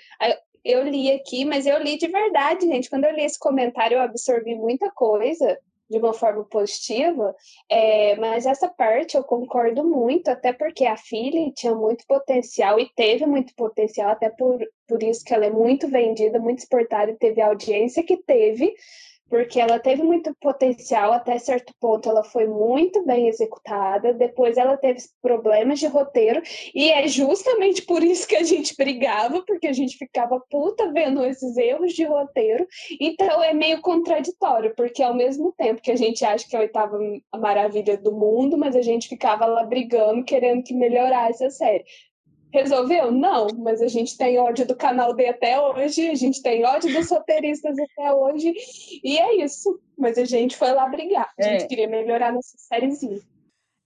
S1: Eu li aqui, mas eu li de verdade, gente. Quando eu li esse comentário, eu absorvi muita coisa de uma forma positiva, é, mas essa parte eu concordo muito, até porque a filha tinha muito potencial e teve muito potencial, até por, por isso que ela é muito vendida, muito exportada e teve a audiência que teve, porque ela teve muito potencial até certo ponto, ela foi muito bem executada, depois ela teve problemas de roteiro, e é justamente por isso que a gente brigava, porque a gente ficava puta vendo esses erros de roteiro, então é meio contraditório, porque ao mesmo tempo que a gente acha que é a oitava maravilha do mundo, mas a gente ficava lá brigando, querendo que melhorasse a série. Resolveu? Não, mas a gente tem ódio do canal D até hoje, a gente tem ódio dos roteiristas até hoje, e é isso. Mas a gente foi lá brigar, a gente é. queria melhorar nossa sériezinha.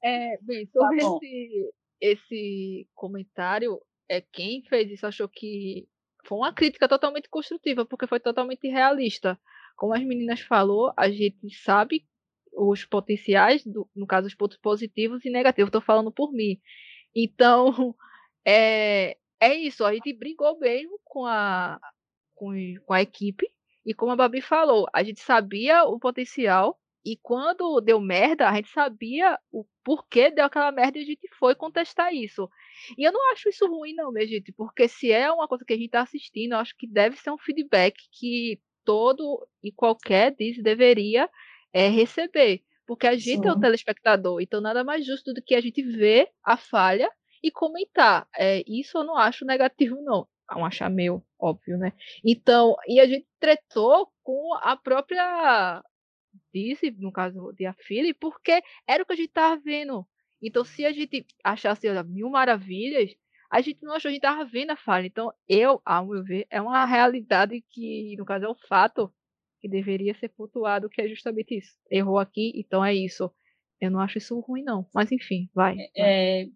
S2: É, bem, sobre tá esse, esse comentário, é quem fez isso achou que foi uma crítica totalmente construtiva, porque foi totalmente realista. Como as meninas falou, a gente sabe os potenciais, do, no caso, os pontos positivos e negativos. Estou falando por mim. Então, é, é isso, a gente brigou mesmo com a, com, com a equipe, e como a Babi falou, a gente sabia o potencial E quando deu merda, a gente sabia o porquê deu aquela merda e a gente foi contestar isso. E eu não acho isso ruim, não, minha gente, porque se é uma coisa que a gente está assistindo, eu acho que deve ser um feedback que todo e qualquer diz deveria é, receber. Porque a gente Sim. é o telespectador, então nada mais justo do que a gente ver a falha e comentar. É, isso eu não acho negativo, não. É um achar meio óbvio, né? Então, e a gente tretou com a própria disse, no caso de a Philly, porque era o que a gente tava vendo. Então, se a gente achasse olha, mil maravilhas, a gente não achou, a gente tava vendo a falha. Então, eu, ao meu ver, é uma realidade que, no caso, é um fato que deveria ser pontuado, que é justamente isso. Errou aqui, então é isso. Eu não acho isso ruim, não. Mas, enfim, vai.
S3: É,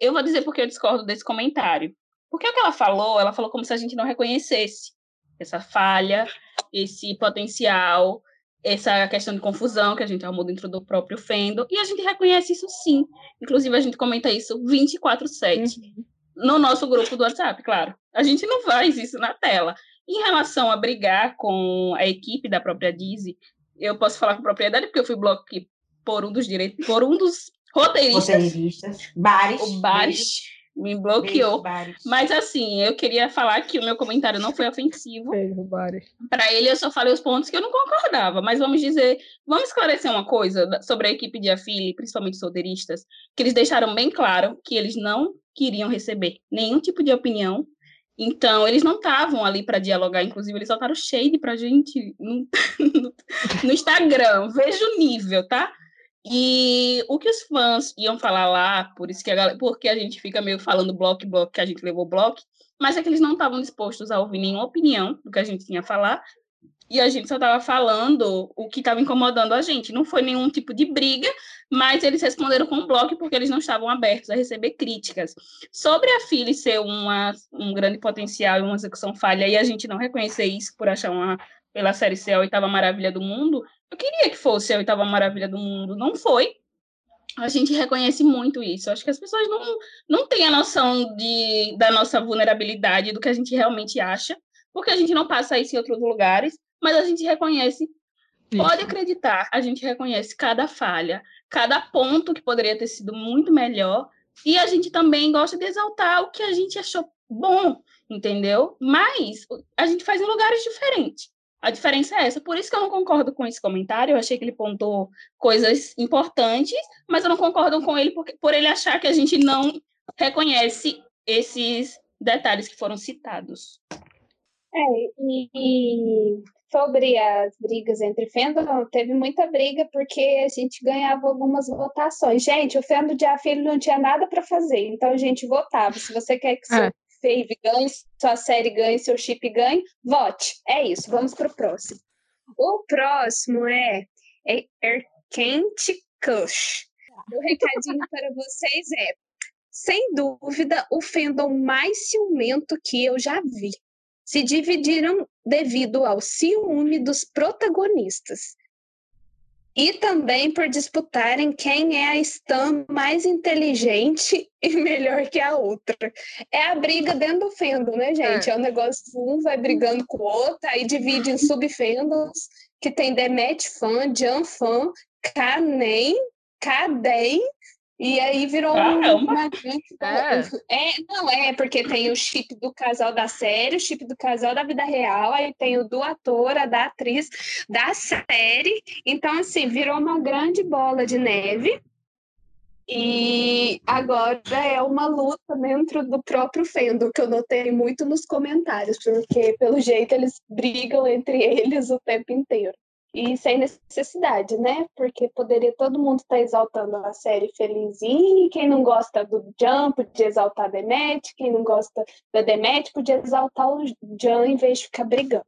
S3: eu vou dizer porque eu discordo desse comentário. Porque o que ela falou, ela falou como se a gente não reconhecesse essa falha, esse potencial, essa questão de confusão que a gente arrumou dentro do próprio Fendo, e a gente reconhece isso sim. Inclusive, a gente comenta isso 24-7 uhum. no nosso grupo do WhatsApp, claro. A gente não faz isso na tela. Em relação a brigar com a equipe da própria Dizzy, eu posso falar com propriedade, porque eu fui bloqueado por um dos direitos, por um dos roteiristas.
S4: Roteiristas. Bares.
S3: O Bares me bloqueou. Mas assim, eu queria falar que o meu comentário não foi ofensivo. Para ele, eu só falei os pontos que eu não concordava. Mas vamos dizer, vamos esclarecer uma coisa sobre a equipe de Afili, principalmente solteiristas, que eles deixaram bem claro que eles não queriam receber nenhum tipo de opinião. Então, eles não estavam ali para dialogar, inclusive, eles soltaram shade pra gente no, no Instagram. Veja o nível, tá? E o que os fãs iam falar lá, por isso que a galera, porque a gente fica meio falando bloco bloco que a gente levou bloco, mas é que eles não estavam dispostos a ouvir nenhuma opinião do que a gente tinha a falar. E a gente só estava falando o que estava incomodando a gente. Não foi nenhum tipo de briga, mas eles responderam com bloco porque eles não estavam abertos a receber críticas. Sobre a Philly ser uma, um grande potencial e uma execução falha, e a gente não reconhecer isso por achar uma pela série ser a oitava maravilha do mundo, eu queria que fosse a oitava maravilha do mundo. Não foi. A gente reconhece muito isso. Acho que as pessoas não, não têm a noção de, da nossa vulnerabilidade, do que a gente realmente acha, porque a gente não passa isso em outros lugares, mas a gente reconhece. Isso. Pode acreditar, a gente reconhece cada falha, cada ponto que poderia ter sido muito melhor, e a gente também gosta de exaltar o que a gente achou bom, entendeu? Mas a gente faz em lugares diferentes. A diferença é essa. Por isso que eu não concordo com esse comentário. Eu achei que ele pontou coisas importantes, mas eu não concordo com ele por, por ele achar que a gente não reconhece esses detalhes que foram citados.
S1: É, e, sobre as brigas entre fandom, teve muita briga porque a gente ganhava algumas votações. Gente, o fandom de Afilho não tinha nada para fazer, então a gente votava. Se você quer que é fave ganhe, sua série ganhe, seu chip ganhe, vote. É isso, vamos para o próximo. O próximo é, é Erkent Kush. O recadinho para vocês é, sem dúvida, o fandom mais ciumento que eu já vi. Se dividiram devido ao ciúme dos protagonistas e também por disputarem quem é a Stan mais inteligente e melhor que a outra. É a briga dentro do fandom, né, gente? É, é um negócio, um vai brigando com o outro, aí divide em subfandoms, que tem Demet Fan, Jan Fan, Kanem, Kadem e aí virou
S3: Caramba.
S1: uma grande. É. é, não é, porque tem o chip do casal da série, o chip do casal da vida real, aí tem o do ator, a da atriz da série. Então, assim, virou uma grande bola de neve. E agora é uma luta dentro do próprio fandom, que eu notei muito nos comentários, porque pelo jeito eles brigam entre eles o tempo inteiro. E sem necessidade, né? Porque poderia todo mundo estar tá exaltando a série felizinho, quem não gosta do Jan podia exaltar a Demet, quem não gosta da Demet podia exaltar o Jan em vez de ficar brigando.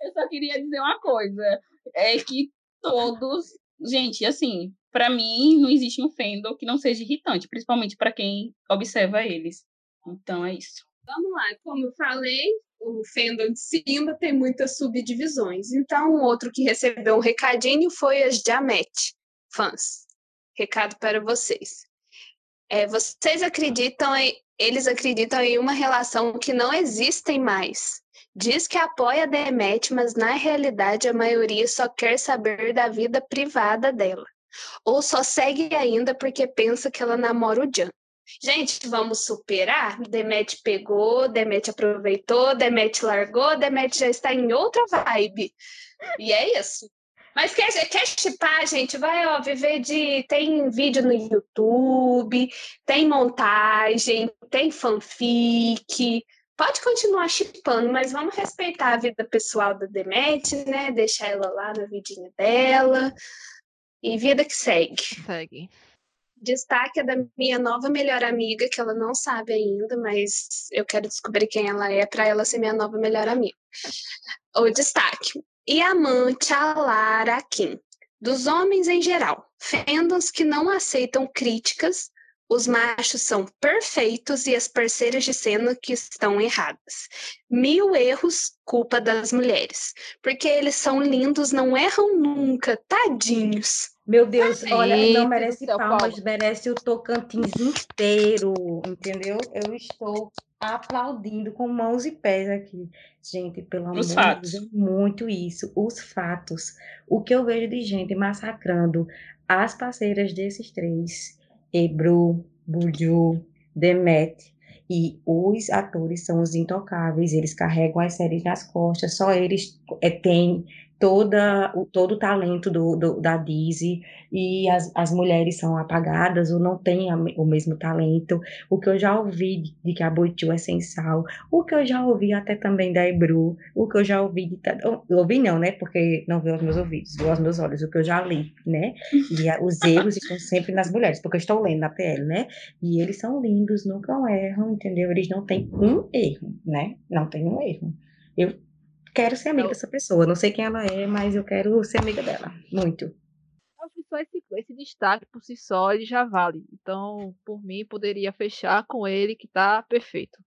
S3: Eu só queria dizer uma coisa, é que todos, gente, assim, para mim não existe um fandom que não seja irritante, principalmente para quem observa eles. Então é isso.
S1: Vamos lá, como eu falei, o fandom de cima tem muitas subdivisões. Então, outro que recebeu um recadinho foi as Jamet fãs. Recado para vocês. É, vocês acreditam em, eles acreditam em uma relação que não existem mais. Diz que apoia a Demet, mas na realidade a maioria só quer saber da vida privada dela. Ou só segue ainda porque pensa que ela namora o Jan. Gente, vamos superar? Demet pegou, Demet aproveitou, Demet largou, Demet já está em outra vibe. E é isso. Mas quer, quer chipar, gente? Vai, ó, viver de. Tem vídeo no YouTube, tem montagem, tem fanfic. Pode continuar chipando, mas vamos respeitar a vida pessoal da Demet, né? Deixar ela lá na vidinha dela. E vida que segue.
S2: Segue.
S1: Destaque é da minha nova melhor amiga, que ela não sabe ainda, mas eu quero descobrir quem ela é para ela ser minha nova melhor amiga. O destaque e amante Lara Kim. Dos homens em geral, fandoms que não aceitam críticas, os machos são perfeitos e as parceiras de cena que estão erradas. Mil erros, culpa das mulheres. Porque eles são lindos, não erram nunca, tadinhos.
S4: Meu Deus, olha, não merece palmas, merece o Tocantins inteiro, entendeu? Eu estou aplaudindo com mãos e pés aqui. Gente, pelo amor de Deus, é muito isso. Os fatos. O que eu vejo de gente massacrando as parceiras desses três, Ebru, Buju, Demet, e os atores são os intocáveis, eles carregam as séries nas costas, só eles é, têm toda, o, todo o talento do, do, da Dizzy e as, as mulheres são apagadas ou não têm a, o mesmo talento. O que eu já ouvi de, de que a Boitiu é sem sal, o que eu já ouvi até também da Ebru, o que eu já ouvi de. Ouvi não, né? Porque não veio aos meus ouvidos, veio aos meus olhos, o que eu já li, né? E a, os erros estão sempre nas mulheres, porque eu estou lendo na PL, né? E eles são lindos, nunca erram, entendeu? Eles não têm um erro, né? Não tem um erro. Eu quero ser amiga dessa pessoa. Não sei quem ela é, mas eu quero ser amiga dela. Muito.
S2: Só esse, esse destaque por si só ele já vale. Então, por mim, poderia fechar com ele que tá perfeito.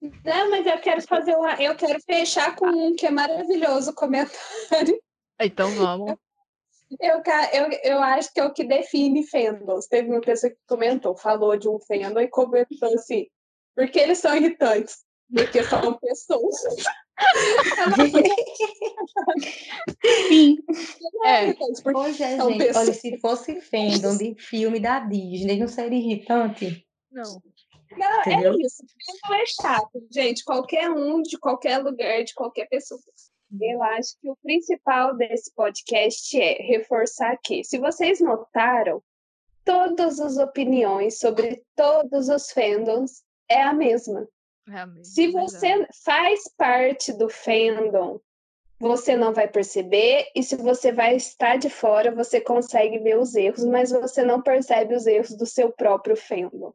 S1: Não, mas eu quero fazer uma. Eu quero fechar com um que é maravilhoso comentário.
S2: Então vamos.
S1: Eu, eu, eu acho que é o que define fandoms. Teve uma pessoa que comentou, falou de um fandom e comentou assim, porque eles são irritantes. Porque são pessoas.
S4: Sim. É. Pois é, gente. Olha, se fosse fandom de filme da Disney, não seria irritante?
S1: Não. Não, é Entendeu? é isso. Não é chato, gente. Qualquer um, de qualquer lugar, de qualquer pessoa. Eu acho que o principal desse podcast é reforçar que, se vocês notaram, todas as opiniões sobre todos os fandoms é a mesma.
S2: É
S1: Se você faz parte do fandom, você não vai perceber, e se você vai estar de fora, você consegue ver os erros, mas você não percebe os erros do seu próprio fandom.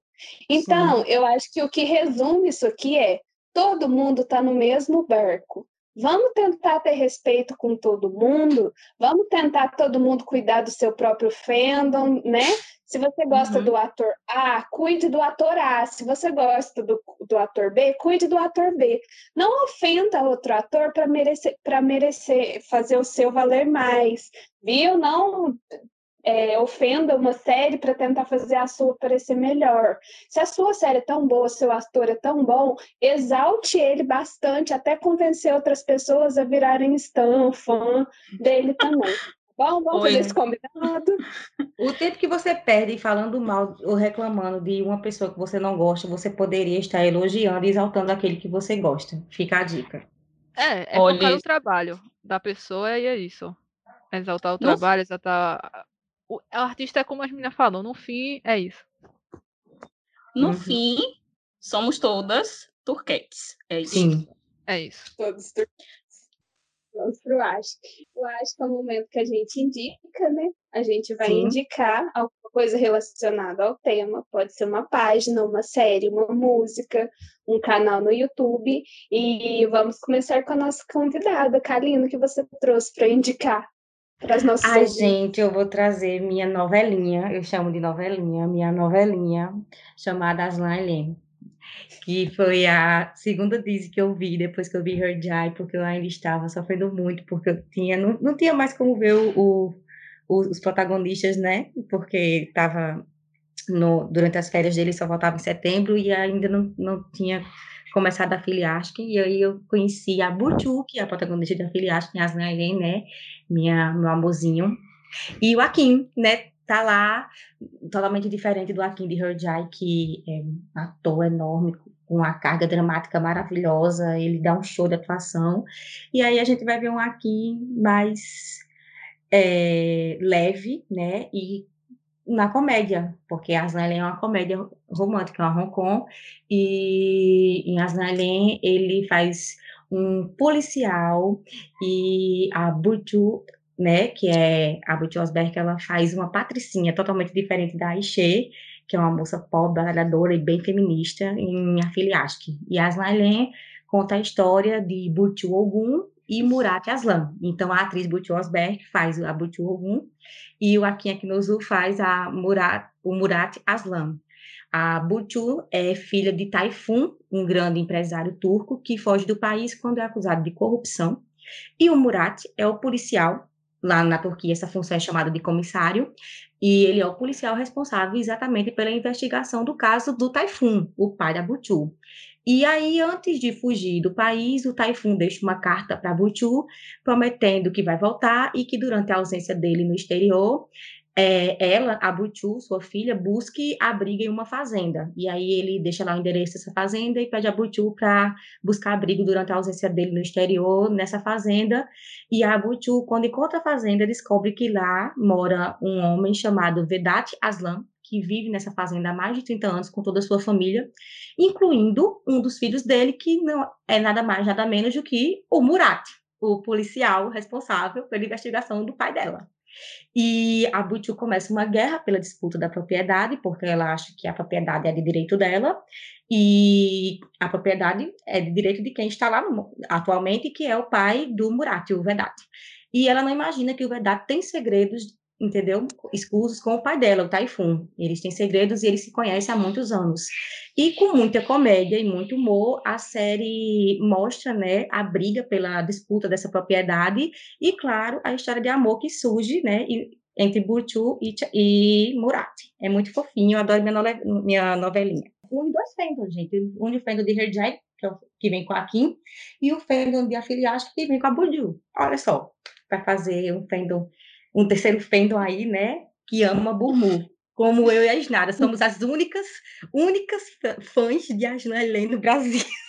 S1: Então, Sim. eu acho que o que resume isso aqui é: todo mundo está no mesmo barco. Vamos tentar ter respeito com todo mundo, vamos tentar todo mundo cuidar do seu próprio fandom, né? Se você gosta uhum. do ator A, cuide do ator A. Se você gosta do, do ator B, cuide do ator B. Não ofenda outro ator para merecer, merecer fazer o seu valer mais, viu? Não é, ofenda uma série para tentar fazer a sua parecer melhor. Se a sua série é tão boa, seu ator é tão bom, exalte ele bastante até convencer outras pessoas a virarem stan, fã dele também. Vamos Oi. fazer esse combinado.
S4: O tempo que você perde falando mal ou reclamando de uma pessoa que você não gosta, você poderia estar elogiando e exaltando aquele que você gosta. Fica a dica.
S2: É, é Olhe... focar no trabalho da pessoa e é isso. Exaltar o trabalho, exaltar. O, artista é como as meninas falam, no fim é isso.
S3: No uhum. fim, somos todas turquetes. É isso. Sim.
S2: É isso.
S1: Todos turquetes vamos para o Acho. Acho é o momento que a gente indica, né? A gente vai Sim. indicar alguma coisa relacionada ao tema. Pode ser uma página, uma série, uma música, um canal no YouTube. E vamos começar com a nossa convidada, Kalina, que você trouxe para indicar para as nossas.
S4: Ai, gente, eu vou trazer minha novelinha, eu chamo de novelinha, minha novelinha, chamada Aslan Helene que foi a segunda Disney que eu vi depois que eu vi Her Die, porque eu ainda estava sofrendo muito, porque eu tinha, não, não tinha mais como ver o, o, os protagonistas, né? Porque estava durante as férias dele só voltava em setembro e ainda não, não tinha começar da Filiasque, e aí eu conheci a Butu, que é a protagonista da Filiasque, Asna Helene, né, minha, meu amorzinho, e o Akin, né, tá lá, totalmente diferente do Akin de Herjai, que é um ator enorme, com uma carga dramática maravilhosa, ele dá um show de atuação, e aí a gente vai ver um Akin mais é, leve, né, e na comédia, porque Aslan é uma comédia romântica, é uma Hong Kong, e em Aslan ele faz um policial e a Butu, né, que é a Butu Osberg, ela faz uma patricinha totalmente diferente da Aishe, que é uma moça pobre, batalhadora e bem feminista em Afiliaski. E Aslan conta a história de Butu Ogun e Murat Aslan. Então, a atriz Butu Osberg faz a Butu Ogun e o Akin Akinozu faz a Murat, o Murat Aslan. A Butu é filha de Taifun, um grande empresário turco que foge do país quando é acusado de corrupção. E o Murat é o policial, lá na Turquia essa função é chamada de comissário, e ele é o policial responsável exatamente pela investigação do caso do Taifun, o pai da Butu. E aí, antes de fugir do país, o Taifun deixa uma carta para Buchu, prometendo que vai voltar e que durante a ausência dele no exterior, é, ela, a Buchu, sua filha, busque abrigo em uma fazenda. E aí ele deixa lá o endereço dessa fazenda e pede a Buchu para buscar abrigo durante a ausência dele no exterior, nessa fazenda. E a Buchu, quando encontra a fazenda, descobre que lá mora um homem chamado Vedat Aslam, que vive nessa fazenda há mais de 30 anos com toda a sua família, incluindo um dos filhos dele, que não é nada mais, nada menos do que o Murat, o policial responsável pela investigação do pai dela. E a Butu começa uma guerra pela disputa da propriedade, porque ela acha que a propriedade é de direito dela, e a propriedade é de direito de quem está lá no, atualmente, que é o pai do Murat, o Vedat. E ela não imagina que o Vedat tem segredos entendeu? Escusos com o pai dela, o Taifun. Eles têm segredos e eles se conhecem há muitos anos. E com muita comédia e muito humor, a série mostra, né, a briga pela disputa dessa propriedade e, claro, a história de amor que surge, né, entre Burchu e, e Murat. É muito fofinho, eu adoro minha, nove, minha novelinha. Um e dois fandoms, gente. Um de fandom de Herjai, que, é que vem com a Kim, e o fandom de Afiliados, que vem com a Burju. Olha só, para fazer um fandom um terceiro fandom aí, né, que ama Burmu. Como eu e a Isnara, somos as únicas, únicas fãs de Aslan Helene no Brasil.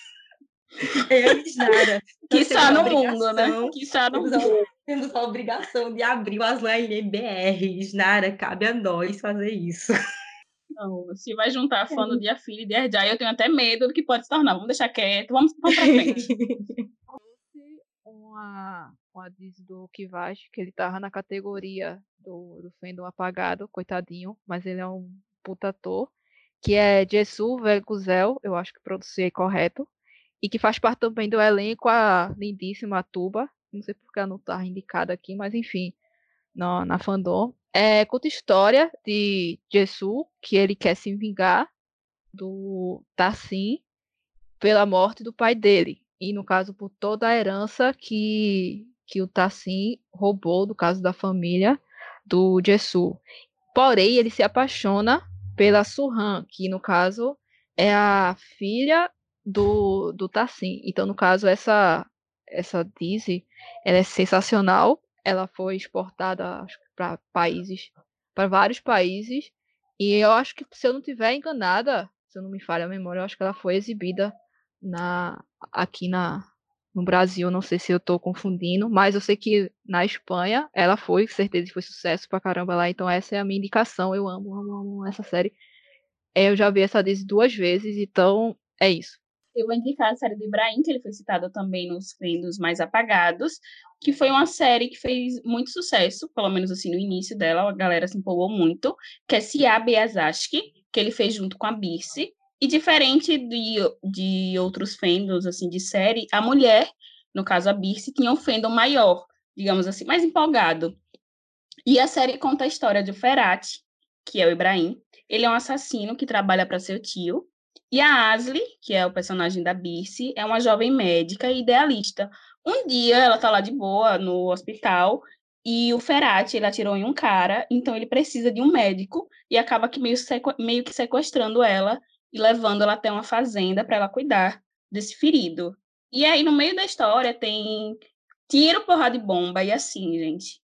S4: É a Isnara.
S3: Que está no mundo, né?
S4: Que está no mundo. Temos a obrigação de abrir o Aslan Helene BR. Isnara, cabe a nós fazer isso.
S3: Não, se vai juntar fã do Dia Filho e de Erjai, eu tenho até medo do que pode se tornar. Vamos deixar quieto, vamos, vamos pra frente.
S2: uma, uma diz do Kivash, que ele tava na categoria do, do apagado, coitadinho, mas ele é um puta ator, que é Jessu Veguzel, eu acho que pronunciei correto, e que faz parte também do elenco a lindíssima Tuba, não sei porque ela não tá indicada aqui, mas enfim, na, na fandom. É, conta história de Jessu, que ele quer se vingar do Tassin pela morte do pai dele e no caso por toda a herança que, que o Tassin roubou do caso da família do Jessu. Porém, ele se apaixona pela Surhan, que no caso é a filha do, do Tassin. Então, no caso, essa essa Dizzy, ela é sensacional. Ela foi exportada para países, para vários países. E eu acho que, se eu não tiver enganada, se eu não me falha a memória, eu acho que ela foi exibida na aqui na no Brasil, não sei se eu estou confundindo, mas eu sei que na Espanha ela foi, certeza foi sucesso pra caramba lá, então essa é a minha indicação, eu amo, amo, amo essa série. É, eu já vi essa Disney duas vezes, então é isso.
S3: Eu vou indicar a série do Ibrahim, que ele foi citado também nos Fendos Mais Apagados, que foi uma série que fez muito sucesso, pelo menos assim no início dela, a galera se empolgou muito, que é Sia Beazashki, que ele fez junto com a Birce, e diferente de, de outros fandoms, assim, de série, a mulher, no caso a Birce, tinha um fandom maior, digamos assim, mais empolgado. E a série conta a história de Ferati, que é o Ibrahim. Ele é um assassino que trabalha para seu tio. E a Asli, que é o personagem da Birce, é uma jovem médica e idealista. Um dia ela tá lá de boa no hospital e o Ferati, ele atirou em um cara, então ele precisa de um médico e acaba que meio, meio que sequestrando ela e levando ela até uma fazenda para ela cuidar desse ferido. E aí, no meio da história, tem tiro, porrada de bomba, e assim, gente.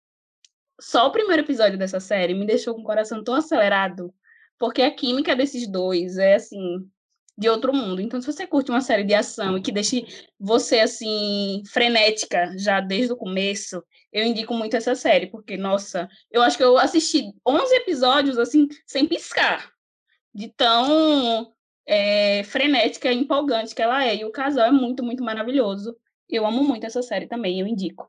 S3: Só o primeiro episódio dessa série me deixou com o coração tão acelerado, porque a química desses dois é, assim, de outro mundo. Então, se você curte uma série de ação e que deixe você, assim, frenética já desde o começo, eu indico muito essa série, porque, nossa, eu acho que eu assisti 11 episódios, assim, sem piscar, de tão é, frenética e empolgante que ela é. E o casal é muito, muito maravilhoso. Eu amo muito essa série também, eu indico.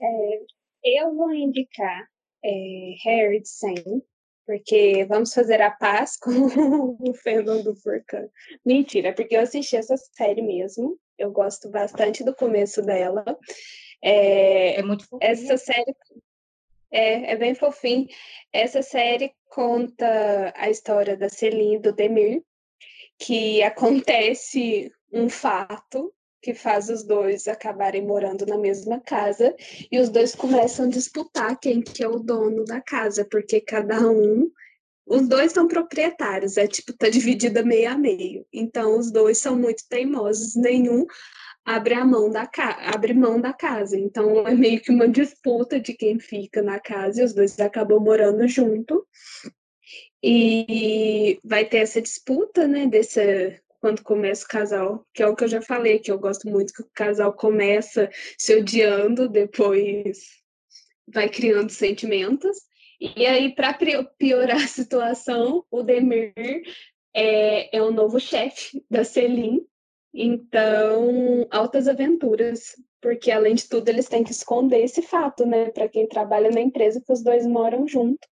S1: É, eu vou indicar é, Harry Sen, porque vamos fazer a paz com o fandom do Furcan. Mentira, porque eu assisti essa série mesmo. Eu gosto bastante do começo dela. É,
S4: é muito fofinho.
S1: Essa série é, é bem fofinho. Essa série conta a história da Celine do Demir, que acontece um fato que faz os dois acabarem morando na mesma casa e os dois começam a disputar quem que é o dono da casa, porque cada um os dois são proprietários, é tipo, tá dividida meio a meio. Então os dois são muito teimosos, nenhum abre a mão da abre mão da casa. Então é meio que uma disputa de quem fica na casa e os dois acabam morando junto. E vai ter essa disputa, né, desse quando começa o casal, que é o que eu já falei, que eu gosto muito que o casal começa se odiando, depois vai criando sentimentos. E aí, para piorar a situação, o Demir é, é o novo chefe da Celine. Então, altas aventuras, porque além de tudo, eles têm que esconder esse fato, né? Para quem trabalha na empresa, que os dois moram junto.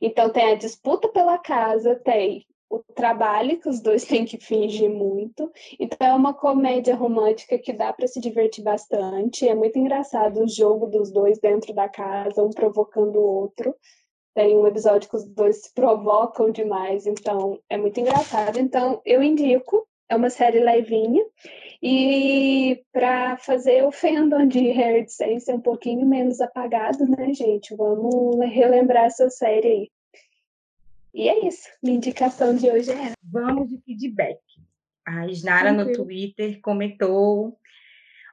S1: Então tem a disputa pela casa, tem o trabalho que os dois têm que fingir muito. Então é uma comédia romântica que dá para se divertir bastante. É muito engraçado o jogo dos dois dentro da casa, um provocando o outro. Tem um episódio que os dois se provocam demais, então é muito engraçado. Então eu indico, é uma série levinha. E para fazer o fandom de Hair Sense um pouquinho menos apagado, né, gente? Vamos relembrar essa série aí. E é isso. Minha indicação de hoje é essa.
S4: Vamos de feedback. A Isnara no Twitter comentou.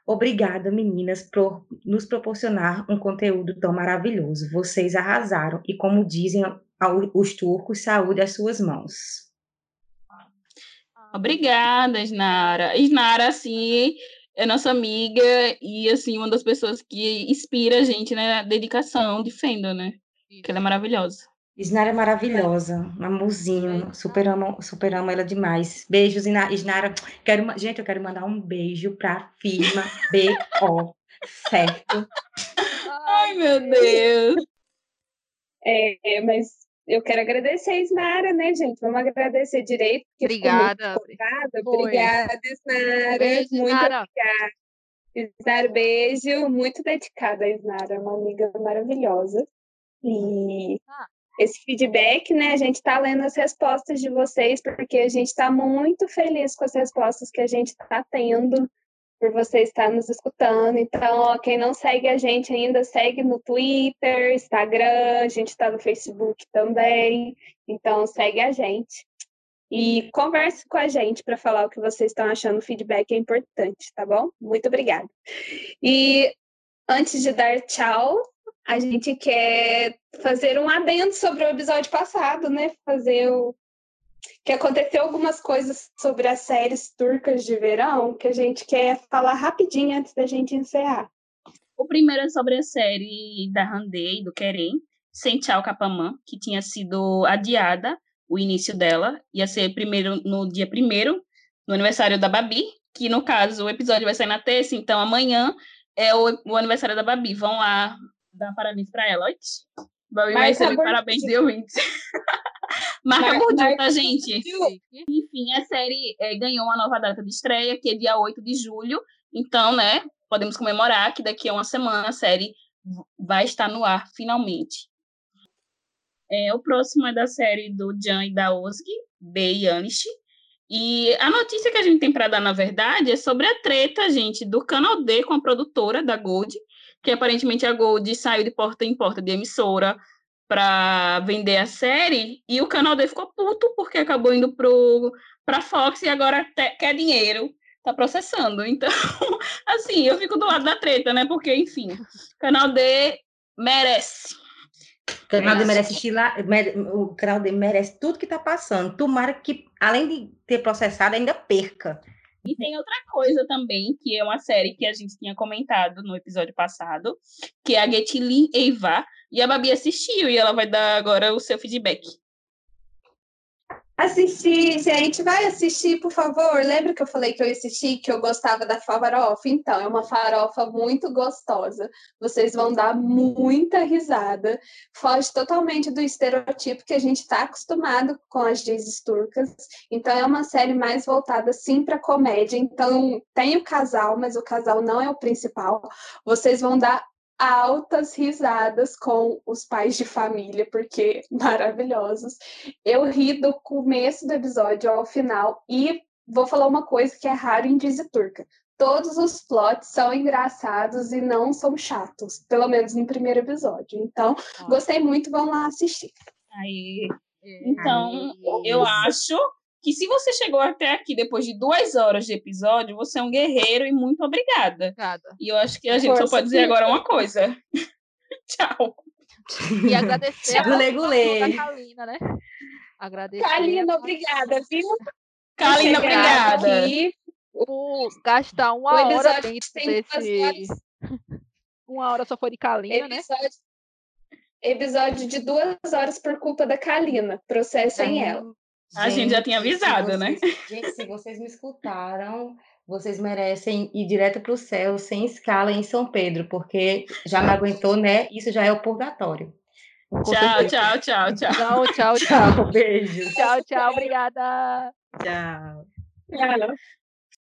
S4: Obrigada, meninas, por nos proporcionar um conteúdo tão maravilhoso. Vocês arrasaram. E como dizem os turcos, saúde às suas mãos.
S3: Obrigada, Isnara. Isnara, assim, é nossa amiga e, assim, uma das pessoas que inspira a gente na dedicação de Fendo, né? Que ela é maravilhosa.
S4: Isnara é maravilhosa, um amorzinho, super amo, super amo ela demais. Beijos, Isnara. Quero, gente, eu quero mandar um beijo pra firma BO, certo?
S3: Ai, meu Deus!
S1: É, mas eu quero agradecer a Isnara, né, gente? Vamos agradecer direito.
S2: Obrigada.
S1: Obrigada, Isnara. Beijo, muito Isnara. obrigada. Isnara, beijo. Muito dedicada a Isnara, uma amiga maravilhosa. E ah. esse feedback, né? A gente está lendo as respostas de vocês, porque a gente está muito feliz com as respostas que a gente está tendo por você estar nos escutando. Então, ó, quem não segue a gente ainda, segue no Twitter, Instagram, a gente está no Facebook também. Então, segue a gente. E converse com a gente para falar o que vocês estão achando. O feedback é importante, tá bom? Muito obrigada. E antes de dar tchau, a gente quer fazer um adendo sobre o episódio passado, né? Fazer o que aconteceu algumas coisas sobre as séries turcas de verão que a gente quer falar rapidinho antes da gente encerrar.
S3: O primeiro é sobre a série da Handei, do Querem, Sem Tchau Capamã, que tinha sido adiada, o início dela, ia ser primeiro no dia primeiro, no aniversário da Babi, que no caso o episódio vai sair na terça, então amanhã é o, o aniversário da Babi. Vão lá dar parabéns para ela. Babi vai receber parabéns de ouvintes. Marca Bordil, tá, gente? Enfim, a série é, ganhou uma nova data de estreia, que é dia 8 de julho. Então, né, podemos comemorar que daqui a uma semana a série vai estar no ar, finalmente. É, o próximo é da série do Jan e da Osgi, B e Anish. E a notícia que a gente tem para dar, na verdade, é sobre a treta, gente, do Canal D com a produtora da Gold, que aparentemente a Gold saiu de porta em porta de emissora, para vender a série e o canal D ficou puto porque acabou indo pro para Fox e agora te, quer dinheiro, tá processando. Então, assim, eu fico do lado da treta, né? Porque, enfim, o canal D merece.
S4: O canal D merece estilar, o canal D merece tudo que tá passando. Tomara que, além de ter processado, ainda perca.
S3: E tem outra coisa também, que é uma série que a gente tinha comentado no episódio passado, que é a Getlin Eva, e a Babi assistiu, e ela vai dar agora o seu feedback
S1: assistir, se a gente vai assistir, por favor, lembra que eu falei que eu assisti, que eu gostava da farofa? Então, é uma farofa muito gostosa. Vocês vão dar muita risada. Foge totalmente do estereotipo que a gente está acostumado com as dizes turcas. Então, é uma série mais voltada, sim, para comédia. Então, tem o casal, mas o casal não é o principal. Vocês vão dar altas risadas com os pais de família, porque maravilhosos. Eu ri do começo do episódio ao final e vou falar uma coisa que é raro em Dizzy Turca. Todos os plots são engraçados e não são chatos, pelo menos no primeiro episódio. Então, gostei muito, vão lá assistir.
S3: Aí, então, eu acho que se você chegou até aqui depois de duas horas de episódio, você é um guerreiro e muito obrigada. Obrigada. E eu acho que a gente Força, só pode dizer agora uma coisa. Tchau.
S2: E agradecer a da Kalina, né?
S1: Agradecer. Kalina, obrigada, viu?
S3: Kalina, obrigada.
S2: Aqui, por gastar uma hora dentro desse. Uma hora só foi de Kalina, né? episódio...
S1: né? Episódio de duas horas por culpa da Kalina. Processem ela.
S3: A gente já tinha avisado, né?
S4: vocês, né? Gente, se vocês me escutaram, vocês merecem ir direto para o céu sem escala em São Pedro, porque já me aguentou, né? Isso já é o purgatório.
S3: Tchau, tchau, tchau, tchau.
S2: Tchau, tchau, tchau.
S4: Beijo.
S2: Tchau, tchau. Obrigada.
S4: Tchau. Tchau.